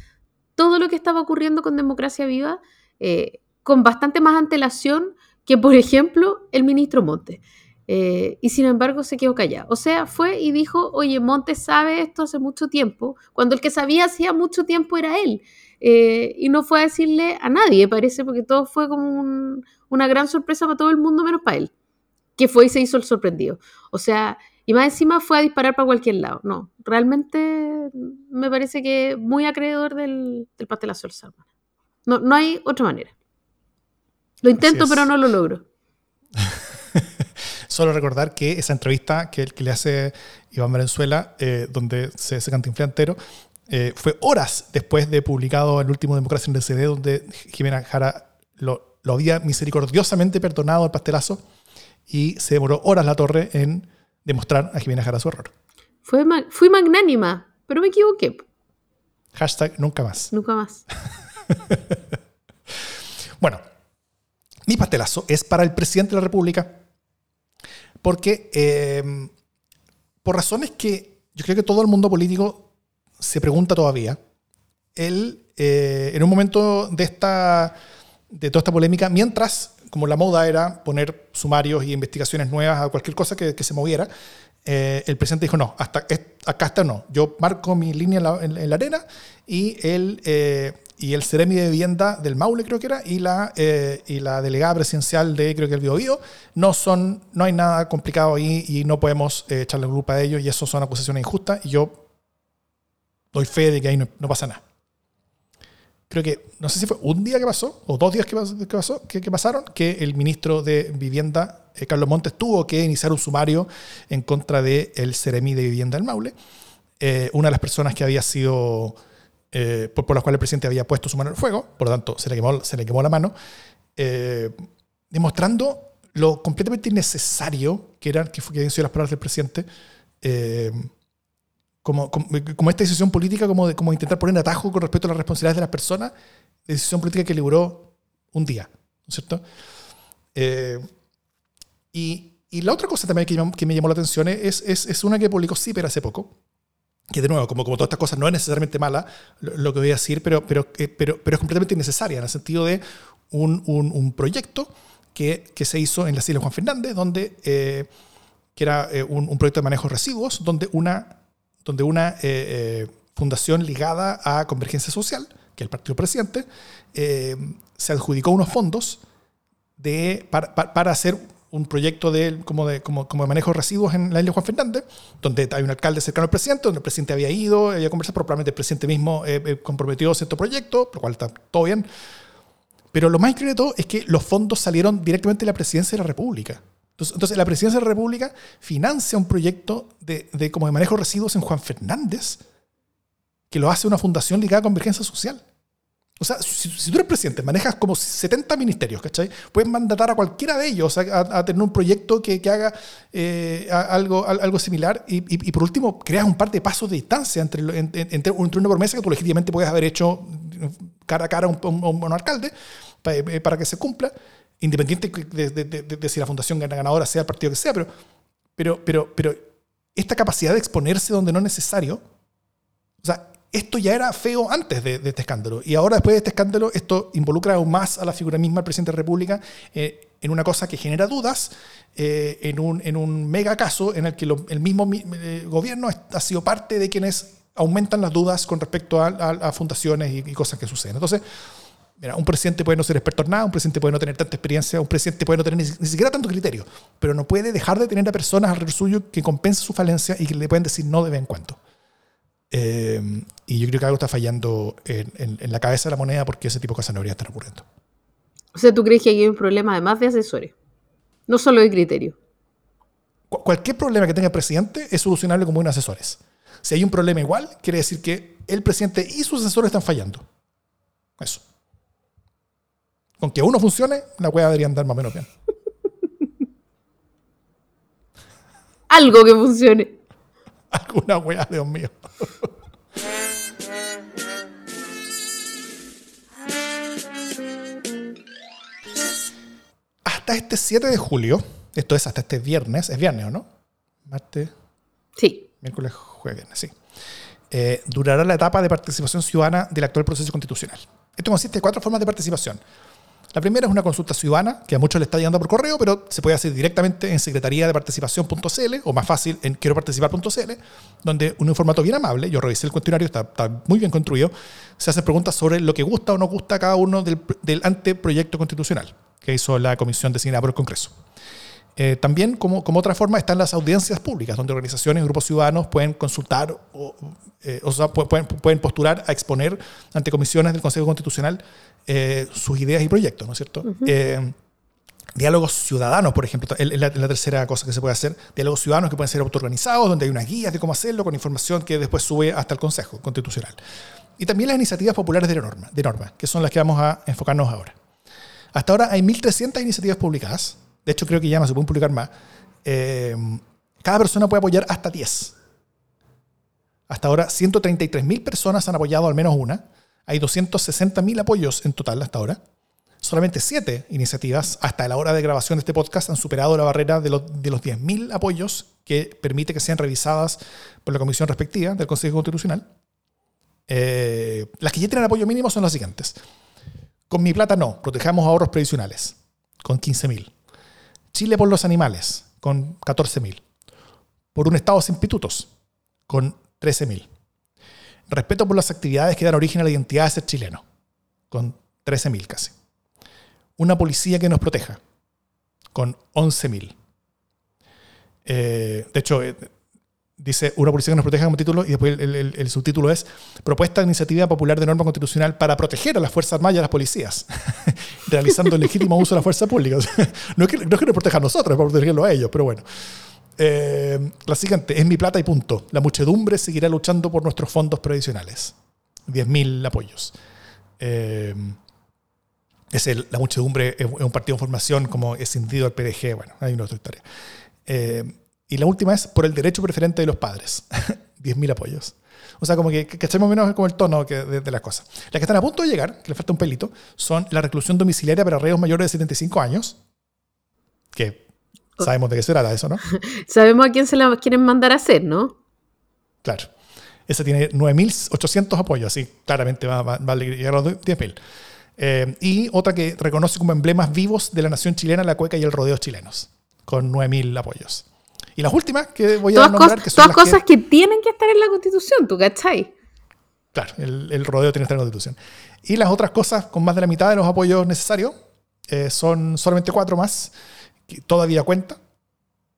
Speaker 2: todo lo que estaba ocurriendo con Democracia Viva con bastante más antelación que, por ejemplo, el ministro Montes. Eh, y sin embargo se quedó callado. O sea, fue y dijo, oye, Montes sabe esto hace mucho tiempo, cuando el que sabía hacía mucho tiempo era él. Eh, y no fue a decirle a nadie, parece, porque todo fue como una gran sorpresa para todo el mundo menos para él, que fue y se hizo el sorprendido. O sea, y más encima fue a disparar para cualquier lado. No, realmente me parece que muy acreedor del, del pastelazo del Salman. No, no hay otra manera. Lo intento, pero no lo logro.
Speaker 1: Solo recordar que esa entrevista que, que le hace Iván Valenzuela, eh, donde se, se canta entero, eh, fue horas después de publicado el último Democracia en el CD, donde Jimena Jara lo, lo, había misericordiosamente perdonado al pastelazo y se demoró horas la torre en demostrar a Jimena Jara su error.
Speaker 2: Fue fui magnánima, pero me equivoqué.
Speaker 1: Hashtag nunca más.
Speaker 2: Nunca más.
Speaker 1: bueno, mi pastelazo es para el presidente de la República, porque em, por razones que yo creo que todo el mundo político se pregunta todavía, él, eh, en un momento de, esta, de toda esta polémica, mientras, como la moda era poner sumarios y investigaciones nuevas a cualquier cosa que, se moviera, eh, el presidente dijo, no, hasta acá está no, yo marco mi línea en la, arena y él eh, y el Ceremi de Vivienda del Maule, creo que era, y la, eh, y la delegada presidencial de, creo que el Biobío, no son, no hay nada complicado ahí y no podemos eh, echarle culpa a ellos y eso son acusaciones injustas y yo doy fe de que ahí no, pasa nada. Creo que, no sé si fue un día que pasó, o dos días que, pasó, que, pasaron, que el ministro de Vivienda, eh, Carlos Montes, tuvo que iniciar un sumario en contra del el Ceremi de Vivienda del Maule. una de las personas que había sido eh, por, las cuales el presidente había puesto su mano el fuego, por lo tanto se le quemó, se le quemó la mano, eh, demostrando lo completamente innecesario que eran, que, que sido las palabras del presidente, eh, como, como, esta decisión política, como, de, como intentar poner atajo con respecto a las responsabilidades de las personas, decisión política que libró un día, ¿no es cierto? y, y, la otra cosa también que, que me llamó la atención es, es, es una que publicó CIPER hace poco, que de nuevo, como, como todas estas cosas, no es necesariamente mala lo, que voy a decir, pero, pero, eh, pero, pero es completamente innecesaria en el sentido de un, un, proyecto que, que, se hizo en la isla Juan Fernández, donde, eh, que era eh, un, proyecto de manejo de residuos, donde una, donde una fundación ligada a Convergencia Social, que es el partido presidente, se adjudicó unos fondos de, para, para hacer un proyecto de, como, de, como, como manejo de residuos en la isla Juan Fernández, donde hay un alcalde cercano al presidente, donde el presidente había ido, había conversado, probablemente el presidente mismo eh, eh, comprometió cierto proyecto, lo cual está todo bien. Pero lo más increíble de todo es que los fondos salieron directamente de la presidencia de la República. Entonces, entonces la presidencia de la República financia un proyecto de, de, como de manejo de residuos en Juan Fernández, que lo hace una fundación ligada a Convergencia Social. O sea, si, tú eres presidente, manejas como 70 ministerios, ¿cachai? Puedes mandatar a cualquiera de ellos a, tener un proyecto que, haga eh, algo, algo similar y, por último creas un par de pasos de distancia entre, entre, una promesa que tú legítimamente puedes haber hecho cara a cara a un, alcalde eh, para, que se cumpla, independiente de, si la fundación ganadora sea el partido que sea, pero, pero, pero, pero esta capacidad de exponerse donde no es necesario, o sea, esto ya era feo antes de, este escándalo. Y ahora, después de este escándalo, esto involucra aún más a la figura misma del presidente de la República eh, en una cosa que genera dudas, eh, en, un, en, un, mega caso en el que el mismo eh, gobierno ha sido parte de quienes aumentan las dudas con respecto a, fundaciones y, cosas que suceden. Entonces, mira, un presidente puede no ser experto en nada, un presidente puede no tener tanta experiencia, un presidente puede no tener ni, siquiera tanto criterio, pero no puede dejar de tener a personas alrededor suyo que compensen su falencia y que le pueden decir no de vez en cuando. Eh, y yo creo que algo está fallando en, la cabeza de la moneda porque ese tipo de cosas no debería estar ocurriendo.
Speaker 2: O sea, ¿tú crees que hay un problema además de asesores? No solo de criterio.
Speaker 1: cualquier problema que tenga el presidente es solucionable con buenos asesores. Si hay un problema igual, quiere decir que el presidente y sus asesores están fallando. Eso. Con que uno funcione, la hueá debería andar más o menos bien.
Speaker 2: Algo que funcione.
Speaker 1: Alguna wea, Dios mío. hasta este 7 de julio, esto es hasta este viernes, es viernes o no? Martes.
Speaker 2: Sí.
Speaker 1: Miércoles, jueves, viernes, sí. Eh, durará la etapa de participación ciudadana del actual proceso constitucional. Esto consiste en cuatro formas de participación. La primera es una consulta ciudadana, que a muchos le está llegando por correo, pero se puede hacer directamente en secretaría de participación.cl o más fácil en quiero participar.cl, donde un formato bien amable, yo revisé el cuestionario, está, muy bien construido, se hacen preguntas sobre lo que gusta o no gusta a cada uno del, del anteproyecto constitucional que hizo la comisión designada por el Congreso. Eh, también, como, como, otra forma, están las audiencias públicas, donde organizaciones y grupos ciudadanos pueden consultar o, eh, pueden, pueden, postular a exponer ante comisiones del Consejo Constitucional eh, sus ideas y proyectos, ¿no es cierto? diálogos ciudadanos, por ejemplo, es la, tercera cosa que se puede hacer. Diálogos ciudadanos que pueden ser autoorganizados, donde hay unas guías de cómo hacerlo, con información que después sube hasta el Consejo Constitucional. Y también las iniciativas populares de norma, de norma que son las que vamos a enfocarnos ahora. Hasta ahora hay 1.300 iniciativas publicadas de hecho creo que ya no se pueden publicar más, eh, cada persona puede apoyar hasta 10. Hasta ahora 133.000 personas han apoyado al menos una. Hay 260.000 apoyos en total hasta ahora. Solamente 7 iniciativas hasta la hora de grabación de este podcast han superado la barrera de los, de los 10.000 apoyos que permite que sean revisadas por la comisión respectiva del Consejo Constitucional. Eh, las que ya tienen apoyo mínimo son las siguientes. Con mi plata no, protejamos ahorros previsionales, con 15.000. Chile por los animales, con 14.000. Por un Estado sin pitutos, con 13.000. Respeto por las actividades que dan origen a la identidad de ser chileno, con 13.000 casi. Una policía que nos proteja, con 11.000. Eh, de hecho, eh, dice una policía que nos proteja como título y después el, subtítulo es Propuesta de Iniciativa Popular de Norma Constitucional para proteger a las Fuerzas Armadas y a las policías, realizando el legítimo uso de la fuerza pública. no, es que, no es que nos proteja a nosotros, es para protegerlo a ellos, pero bueno. Eh, la siguiente, es mi plata y punto. La muchedumbre seguirá luchando por nuestros fondos previsionales. 10.000 apoyos. Eh, es el, la muchedumbre es un partido en formación como escindido al PDG. Bueno, hay una otra historia. Eh, y la última es por el derecho preferente de los padres. 10.000 apoyos. O sea, como que, que echemos menos como el tono de, las cosas. Las que están a punto de llegar, que le falta un pelito, son la reclusión domiciliaria para reos mayores de 75 años. Que sabemos de qué se trata eso, ¿no?
Speaker 2: sabemos a quién se la quieren mandar a hacer, ¿no?
Speaker 1: Claro. Esa tiene 9.800 apoyos, así claramente va, va, a llegar a los 10.000. Eh, y otra que reconoce como emblemas vivos de la nación chilena la cueca y el rodeo chilenos, con 9.000 apoyos. Y las últimas que voy a nombrar, que
Speaker 2: son todas cosas que... tienen que estar en la Constitución, ¿tú cachai?
Speaker 1: Claro, el, rodeo tiene que estar en la Constitución. Y las otras cosas, con más de la mitad de los apoyos necesarios, eh, son solamente cuatro más, que todavía cuenta.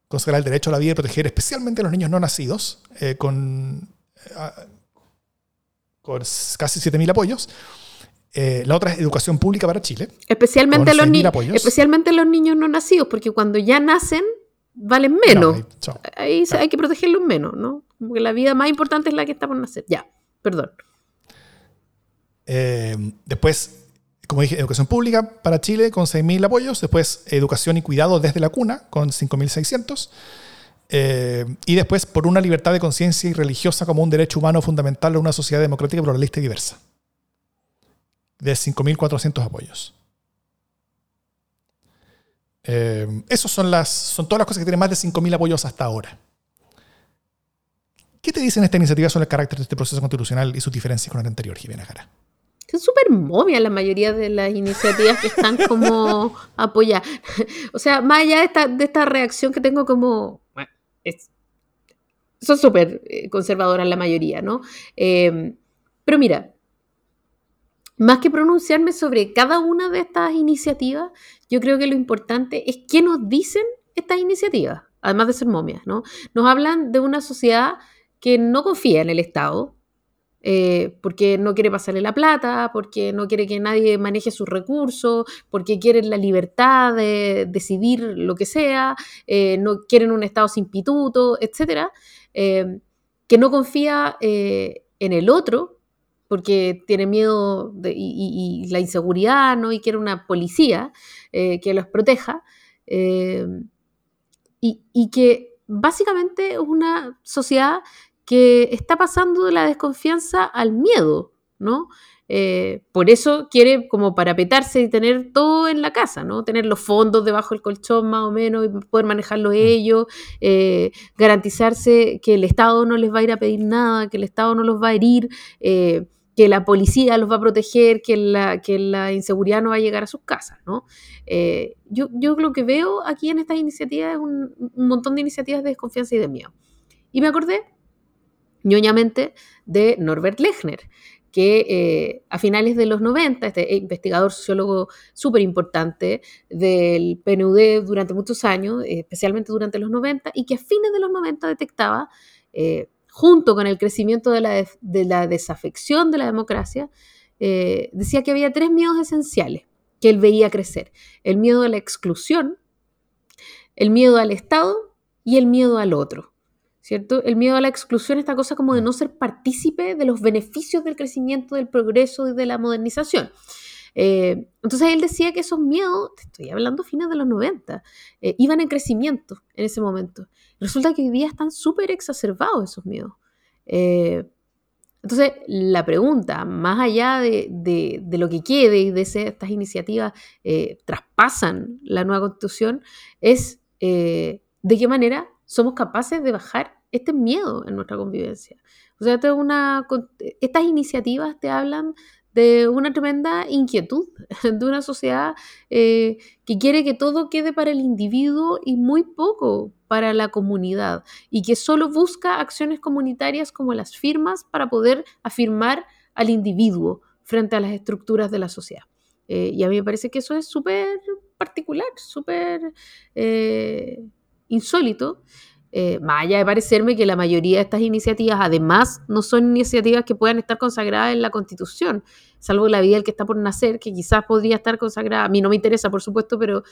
Speaker 1: Consagrar el derecho a la vida y proteger especialmente a los niños no nacidos, eh, con, eh, con casi 7.000 apoyos. la otra es educación pública para Chile.
Speaker 2: Especialmente los, especialmente los niños no nacidos, porque cuando ya nacen valen menos. ahí hay que protegerlos menos, ¿no? Porque la vida más importante es la que está por nacer. Ya, perdón.
Speaker 1: Eh, después, como dije, educación pública para Chile con 6.000 apoyos. Después, educación y cuidado desde la cuna con 5.600. Eh, y después, por una libertad de conciencia y religiosa como un derecho humano fundamental en una sociedad democrática, pluralista y diversa. De 5.400 apoyos. Eh, esas son, las, son todas las cosas que tienen más de 5.000 apoyos hasta ahora. ¿Qué te dicen esta iniciativa sobre el carácter de este proceso constitucional y sus diferencias con el anterior, Jimena Jara?
Speaker 2: Es súper momia la mayoría de las iniciativas que están como apoyadas. O sea, más allá de esta, de esta reacción que tengo como... son súper eh, conservadoras la mayoría, ¿no? Eh, pero mira, más que pronunciarme sobre cada una de estas iniciativas, yo creo que lo importante es qué nos dicen estas iniciativas, además de ser momias, ¿no? Nos hablan de una sociedad que no confía en el Estado, eh, porque no quiere pasarle la plata, porque no quiere que nadie maneje sus recursos, porque quieren la libertad de decidir lo que sea, eh, no quieren un Estado sin pituto, etc. Eh, que no confía en el otro, porque tiene miedo y, la inseguridad, ¿no? Y quiere una policía eh, que los proteja. Eh, y, que básicamente es una sociedad que está pasando de la desconfianza al miedo, ¿no? Eh, por eso quiere como parapetarse y tener todo en la casa, ¿no? Tener los fondos debajo del colchón más o menos y poder manejarlo mm. ellos, eh, garantizarse que el Estado no les va a ir a pedir nada, que el Estado no los va a herir, eh, que la policía los va a proteger, que la, que la inseguridad no va a llegar a sus casas, ¿no? yo, yo lo que veo aquí en estas iniciativas es un, montón de iniciativas de desconfianza y de miedo. Y me acordé ñoñamente de Norbert Lechner, que eh, a finales de los 90, este investigador sociólogo súper importante del PNUD durante muchos años, especialmente durante los 90, y que a fines de los 90 detectaba, eh, junto con el crecimiento de la, de la desafección de la democracia, eh, decía que había tres miedos esenciales que él veía crecer. El miedo a la exclusión, el miedo al Estado y el miedo al otro. ¿cierto? El miedo a la exclusión, esta cosa como de no ser partícipe de los beneficios del crecimiento, del progreso y de la modernización. Eh, entonces él decía que esos miedos, estoy hablando fines de los 90, eh, iban en crecimiento en ese momento. Resulta que hoy día están súper exacerbados esos miedos. Eh, entonces, la pregunta, más allá de, lo que quede y de estas iniciativas traspasan la nueva constitución, es de qué manera somos capaces de bajar este miedo en nuestra convivencia. O sea, estas iniciativas te hablan de una tremenda inquietud de una sociedad eh, que quiere que todo quede para el individuo y muy poco para la comunidad y que solo busca acciones comunitarias como las firmas para poder afirmar al individuo frente a las estructuras de la sociedad. Eh, y a mí me parece que eso es súper particular, súper eh, insólito eh, más allá de parecerme que la mayoría de estas iniciativas, además, no son iniciativas que puedan estar consagradas en la Constitución, salvo la vida del que está por nacer, que quizás podría estar consagrada. A mí no me interesa, por supuesto, pero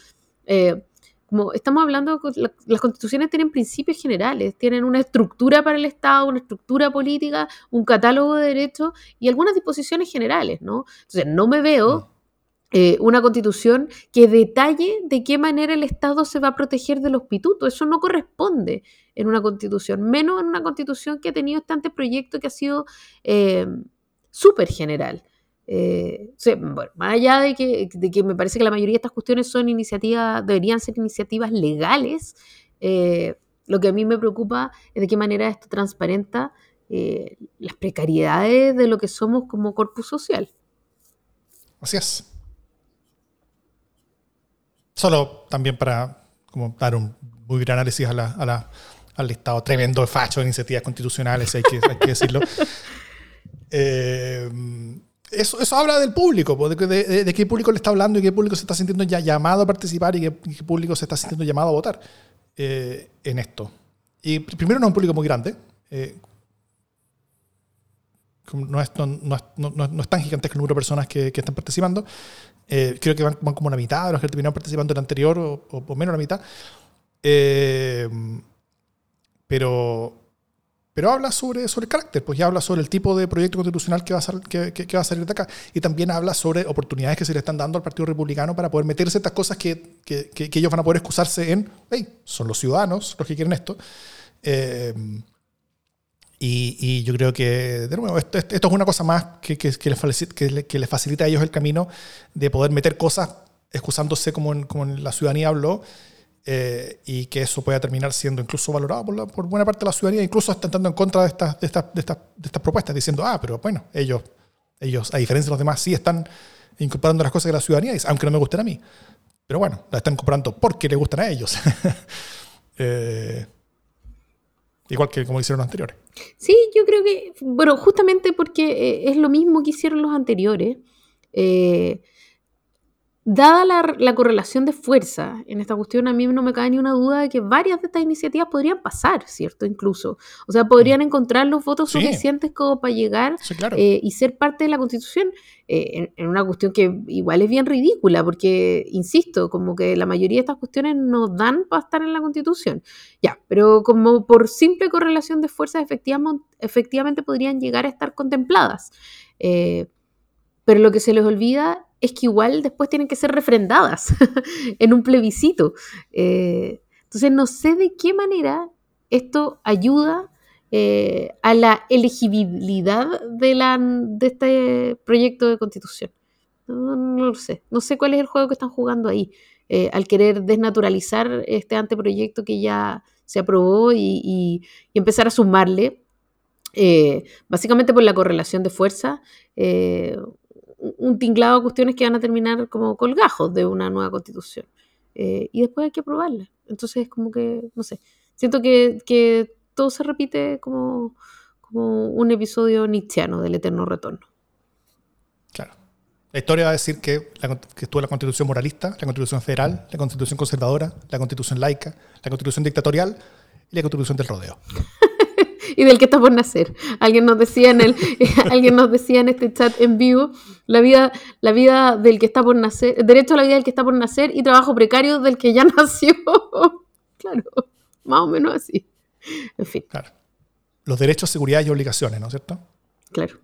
Speaker 2: eh, como estamos hablando, las constituciones tienen principios generales, tienen una estructura para el Estado, una estructura política, un catálogo de derechos y algunas disposiciones generales, ¿no? Entonces, no me veo eh, una constitución que detalle de qué manera el Estado se va a proteger de los pitutos. Eso no corresponde en una constitución, menos en una constitución que ha tenido este anteproyecto que ha sido eh, súper general. Eh, bueno, más allá de que, de que, me parece que la mayoría de estas cuestiones son iniciativas, deberían ser iniciativas legales, lo que a mí me preocupa es de qué manera esto transparenta las precariedades de lo que somos como corpus social.
Speaker 1: Así. Solo también para como, dar un muy gran análisis a la, al listado tremendo de facho de iniciativas constitucionales, hay que, hay que decirlo. Eh, eso, eso habla del público, de, de, qué público le está hablando y qué público se está sintiendo ya llamado a participar y qué, público se está sintiendo llamado a votar eh, en esto. Y primero no es un público muy grande. Eh, no, es, no, no, no, es, tan gigantesco el número de personas que, que están participando. Eh, creo que van, como la mitad de los que terminaron participando en el anterior, o, menos la mitad. Eh, pero, pero habla sobre, sobre el carácter, pues ya habla sobre el tipo de proyecto constitucional que va, a que, que, va a salir de acá. Y también habla sobre oportunidades que se le están dando al Partido Republicano para poder meter ciertas cosas que, ellos van a poder excusarse en, hey, son los ciudadanos los que quieren esto. Eh, y, yo creo que, de nuevo, esto, es una cosa más que, que, les facilita, a ellos el camino de poder meter cosas excusándose como en, como la ciudadanía habló eh, y que eso pueda terminar siendo incluso valorado por, por, buena parte de la ciudadanía, incluso estando en contra de estas, de, estas, de, estas, de estas propuestas, diciendo, ah, pero bueno, ellos, ellos, a diferencia de los demás, sí están incorporando las cosas de la ciudadanía, aunque no me gusten a mí. Pero bueno, las están incorporando porque le gustan a ellos. eh, Igual que como hicieron los anteriores.
Speaker 2: Sí, yo creo que, bueno, justamente porque eh, es lo mismo que hicieron los anteriores, eh, dada la, correlación de fuerza en esta cuestión, a mí no me cae ni una duda de que varias de estas iniciativas podrían pasar, ¿cierto? Incluso. O sea, podrían mm. encontrar los votos suficientes como para llegar eh, y ser parte de la Constitución eh, en, una cuestión que igual es bien ridícula, porque, insisto, como que la mayoría de estas cuestiones no dan para estar en la Constitución. Ya, pero como por simple correlación de fuerzas, efectivamente, efectivamente podrían llegar a estar contempladas. Eh, pero lo que se les olvida es que igual después tienen que ser refrendadas en un plebiscito. Eh, entonces no sé de qué manera esto ayuda eh, a la elegibilidad de, la, de este proyecto de constitución. No, lo sé. No sé cuál es el juego que están jugando ahí. Eh, al querer desnaturalizar este anteproyecto que ya se aprobó y, empezar a sumarle, básicamente por la correlación de fuerza, un tinglado de cuestiones que van a terminar como colgajos de una nueva constitución. y después hay que aprobarla. Entonces, como que, no sé, siento que, que todo se repite como, como un episodio nietzscheano del eterno retorno.
Speaker 1: Claro. La historia va a decir que, que estuvo la constitución moralista, la constitución federal, la constitución conservadora, la constitución laica, la constitución dictatorial y la constitución del rodeo.
Speaker 2: y del que está por nacer. Alguien nos decía en el, alguien nos decía en este chat en vivo, la vida, la vida del que está por nacer, derecho a la vida del que está por nacer y trabajo precario del que ya nació. claro, más o menos así. En fin.
Speaker 1: Claro. Los derechos, seguridad y obligaciones, ¿no es cierto?
Speaker 2: Claro.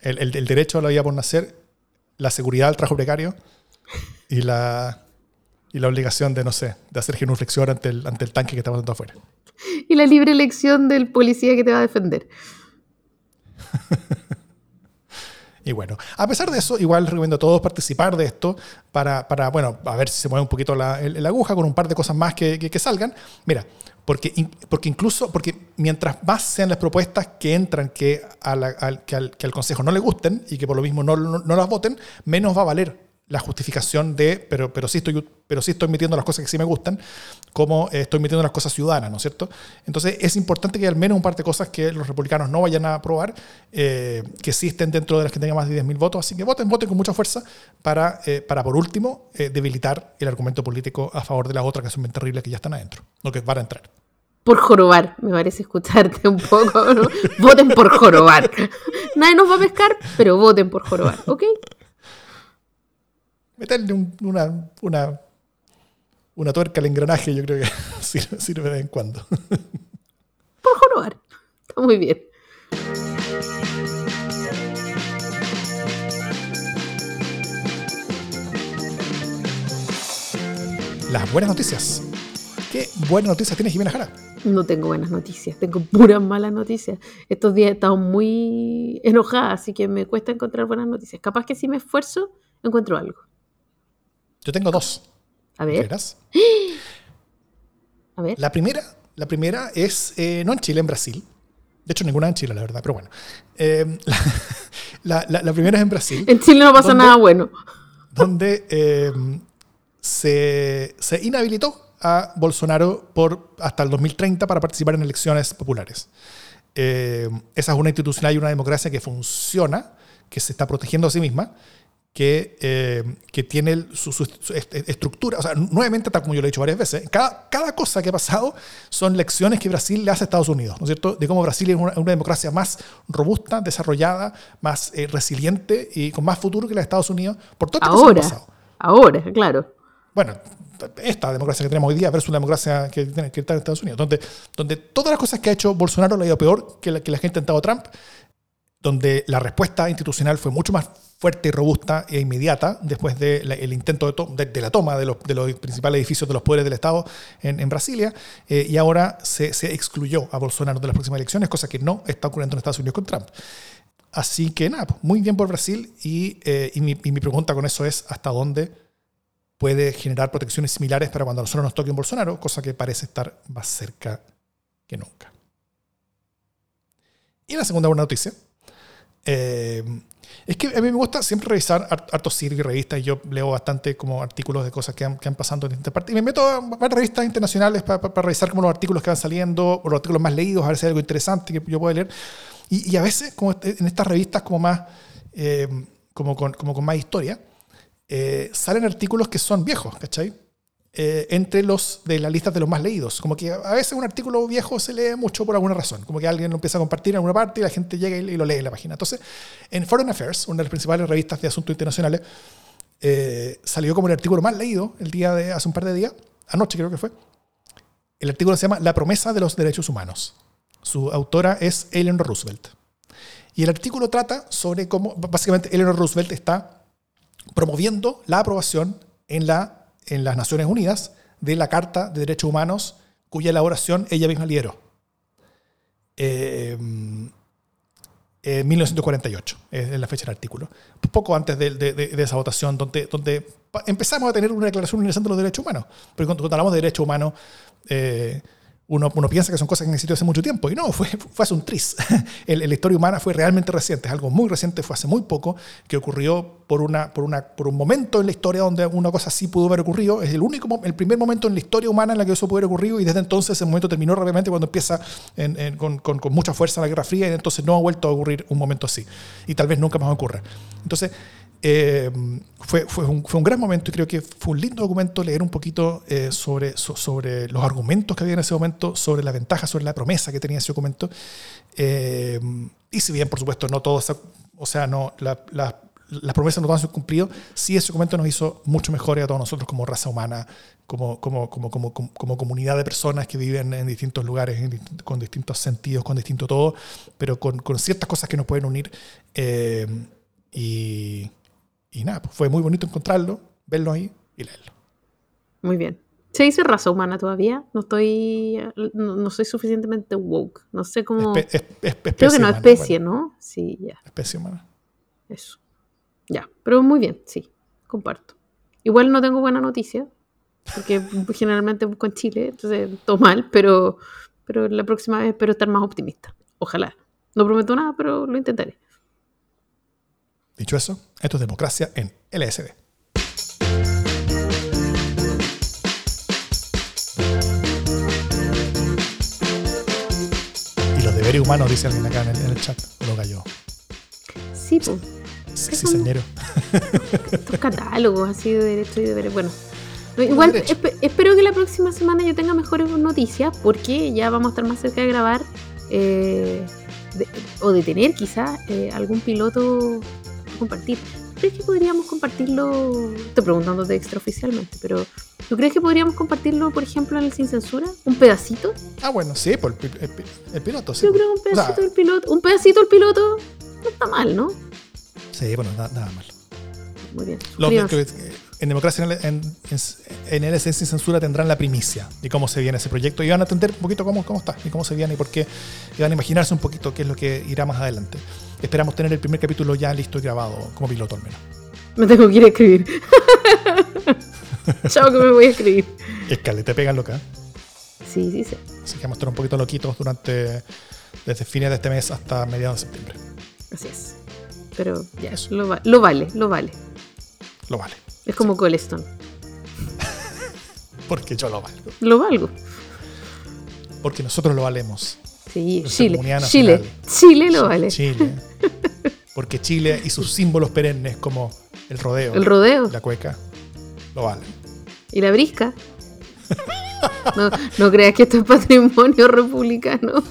Speaker 1: El, derecho a la vida por nacer, la seguridad al trabajo precario y la, y la obligación de, no sé, de hacer genuflexión ante el, ante el tanque que está pasando afuera.
Speaker 2: Y la libre elección del policía que te va a defender.
Speaker 1: Y bueno, a pesar de eso, igual recomiendo a todos participar de esto para, para bueno, a ver si se mueve un poquito la, aguja con un par de cosas más que, que, salgan. Mira, porque, porque incluso, porque mientras más sean las propuestas que entran que, al, que, al, que al Consejo no le gusten y que por lo mismo no, no, no las voten, menos va a valer la justificación de, pero, pero, sí estoy, pero sí estoy metiendo las cosas que sí me gustan, como eh, estoy metiendo las cosas ciudadanas, ¿no es cierto? Entonces es importante que al menos un par de cosas que los republicanos no vayan a aprobar, eh, que sí estén dentro de las que tengan más de 10.000 votos, así que voten, voten con mucha fuerza para, eh, para por último, debilitar el argumento político a favor de las otras que son bien terribles que ya están adentro, no que van a entrar.
Speaker 2: Por jorobar, me parece escucharte un poco, ¿no? voten por jorobar. Nadie nos va a pescar, pero voten por jorobar, ¿ok?
Speaker 1: Meterle una, una, una tuerca al engranaje, yo creo que sirve, de vez en cuando.
Speaker 2: Por jorobar. Está muy bien.
Speaker 1: Las buenas noticias. ¿Qué buenas noticias tienes, Jimena Jara?
Speaker 2: No tengo buenas noticias, tengo puras malas noticias. Estos días he estado muy enojada, así que me cuesta encontrar buenas noticias. Capaz que si me esfuerzo, encuentro algo.
Speaker 1: Yo tengo dos.
Speaker 2: A ver.
Speaker 1: A ver. La primera, la primera es eh, no en Chile, en Brasil. De hecho, ninguna en Chile, la verdad, pero bueno. Eh, la, primera es en Brasil.
Speaker 2: En Chile no pasa nada bueno.
Speaker 1: Donde eh, se, se, inhabilitó a Bolsonaro por hasta el 2030 para participar en elecciones populares. esa es una institucional y una democracia que funciona, que se está protegiendo a sí misma que, eh, que tiene su, estructura. O sea, nuevamente, tal como yo lo he dicho varias veces, cada, cada cosa que ha pasado son lecciones que Brasil le hace a Estados Unidos, ¿no es cierto? De cómo Brasil es una, democracia más robusta, desarrollada, más eh, resiliente y con más futuro que la de Estados Unidos, por todo
Speaker 2: lo que ha pasado. Ahora, claro.
Speaker 1: Bueno, esta democracia que tenemos hoy día versus la democracia que tiene que estar en Estados Unidos, donde, donde todas las cosas que ha hecho Bolsonaro le ha ido peor que la que, la que ha intentado Trump, donde la respuesta institucional fue mucho más fuerte y robusta e inmediata después del intento de, la toma de los, principales edificios de los poderes del Estado en, Brasilia, eh, y ahora se, excluyó a Bolsonaro de las próximas elecciones, cosa que no está ocurriendo en Estados Unidos con Trump. Así que nada, pues, muy bien por Brasil y, eh, mi, pregunta con eso es hasta dónde puede generar protecciones similares para cuando a nosotros nos toque un Bolsonaro, cosa que parece estar más cerca que nunca. Y la segunda buena noticia eh, es que a mí me gusta siempre revisar hartos y revistas. Y yo leo bastante como artículos de cosas que han, que han pasado en distintas partes. Y me meto a varias revistas internacionales para, revisar como los artículos que van saliendo, o los artículos más leídos, a ver si hay algo interesante que yo pueda leer. Y, a veces, como este, en estas revistas como más, eh, como, con, como con más historia, eh, salen artículos que son viejos, ¿cachai? Eh, entre los de las listas de los más leídos. Como que a veces un artículo viejo se lee mucho por alguna razón. Como que alguien lo empieza a compartir en alguna parte y la gente llega y, lo lee en la página. Entonces, en Foreign Affairs, una de las principales revistas de asuntos internacionales, eh, salió como el artículo más leído el día de hace un par de días, anoche creo que fue. El artículo se llama La promesa de los derechos humanos. Su autora es Eleanor Roosevelt. Y el artículo trata sobre cómo, básicamente, Eleanor Roosevelt está promoviendo la aprobación en la en las Naciones Unidas de la Carta de Derechos Humanos, cuya elaboración ella misma lideró. eh, en 1948, es la fecha del artículo. Poco antes de, de- esa votación, donde, donde empezamos a tener una declaración universal de los derechos humanos. Porque cuando, cuando hablamos de derechos humanos, eh, uno, uno piensa que son cosas que han existido hace mucho tiempo. Y no, fue, fue hace un tris. El- la historia humana fue realmente reciente, es algo muy reciente, fue hace muy poco, que ocurrió por, una, por, una, por un momento en la historia donde una cosa así pudo haber ocurrido. Es el único, el primer momento en la historia humana en la que eso pudo haber ocurrido y desde entonces ese momento terminó rápidamente cuando empieza en- en- con, con- con mucha fuerza la Guerra Fría y entonces no ha vuelto a ocurrir un momento así. Y tal vez nunca más ocurra. Entonces, eh, fue, fue, un, fue un gran momento y creo que fue un lindo documento leer un poquito eh, sobre, so- sobre los argumentos que había en ese momento, sobre la ventaja, sobre la promesa que tenía ese documento. Eh, y si bien, por supuesto, no todos, o sea, no, la- la- las promesas no todas han cumplido, sí ese documento nos hizo mucho mejores a todos nosotros como raza humana, como, como, como, como, como, comunidad de personas que viven en distintos lugares, en con distintos sentidos, con distinto todo, pero con, con ciertas cosas que nos pueden unir. eh, y, y nada, pues fue muy bonito encontrarlo, verlo ahí y leerlo.
Speaker 2: Muy bien. ¿Se dice raza humana todavía? No estoy. No, no soy suficientemente woke. No sé cómo.
Speaker 1: Espe- es- es- especie
Speaker 2: Creo que no,
Speaker 1: humana,
Speaker 2: especie,
Speaker 1: bueno,
Speaker 2: ¿no? Sí, ya.
Speaker 1: especie humana.
Speaker 2: Eso. Ya. Pero muy bien, sí. Comparto. Igual no tengo buena noticia. Porque generalmente busco en Chile, entonces todo mal, pero, pero la próxima vez espero estar más optimista. Ojalá. No prometo nada, pero lo intentaré.
Speaker 1: Dicho eso, esto es democracia en LSD. Y los deberes humanos, dice alguien acá en el, en el chat, lo cayó.
Speaker 2: Sí, pues.
Speaker 1: Sí, cizañero.
Speaker 2: estos catálogos así de derecho y deberes. Bueno, no, igual espero que la próxima semana yo tenga mejores noticias porque ya vamos a estar más cerca de grabar eh, de- o de tener quizás algún piloto compartir. ¿Crees que podríamos compartirlo? Estoy preguntándote extraoficialmente, pero ¿tú crees que podríamos compartirlo, por ejemplo, en el Sin Censura? ¿Un pedacito?
Speaker 1: Ah, bueno, sí, por el, pi- el pi- el piloto, sí.
Speaker 2: Yo creo que un
Speaker 1: O sea,
Speaker 2: pedacito del piloto. Un pedacito del piloto no está mal, ¿no?
Speaker 1: Sí, bueno, na- nada mal.
Speaker 2: Muy bien. Suscríbanse.
Speaker 1: que- eh, en democracia en, en, en, LSD sin censura tendrán la primicia de cómo se viene ese proyecto y van a entender un poquito cómo, cómo está y cómo se viene y por qué. Y van a imaginarse un poquito qué es lo que irá más adelante. Esperamos tener el primer capítulo ya listo y grabado como piloto al menos.
Speaker 2: Me tengo que ir a escribir. Chao que me voy a escribir.
Speaker 1: Escale, te pegan loca.
Speaker 2: Sí, sí, sí.
Speaker 1: Así que vamos a estar un poquito loquitos durante desde fines de este mes hasta mediados de septiembre.
Speaker 2: Así es. Pero ya,
Speaker 1: Eso.
Speaker 2: lo, va- lo vale, lo vale.
Speaker 1: Lo vale.
Speaker 2: Es como Coleston.
Speaker 1: Porque yo lo valgo.
Speaker 2: Lo valgo.
Speaker 1: Porque nosotros lo valemos.
Speaker 2: Sí,
Speaker 1: Nuestra
Speaker 2: Chile. Chile. Chile lo vale.
Speaker 1: Chile. Porque Chile y sus símbolos perennes como el rodeo,
Speaker 2: El rodeo
Speaker 1: la cueca, lo valen.
Speaker 2: y la brisca. No, no creas que esto es patrimonio republicano.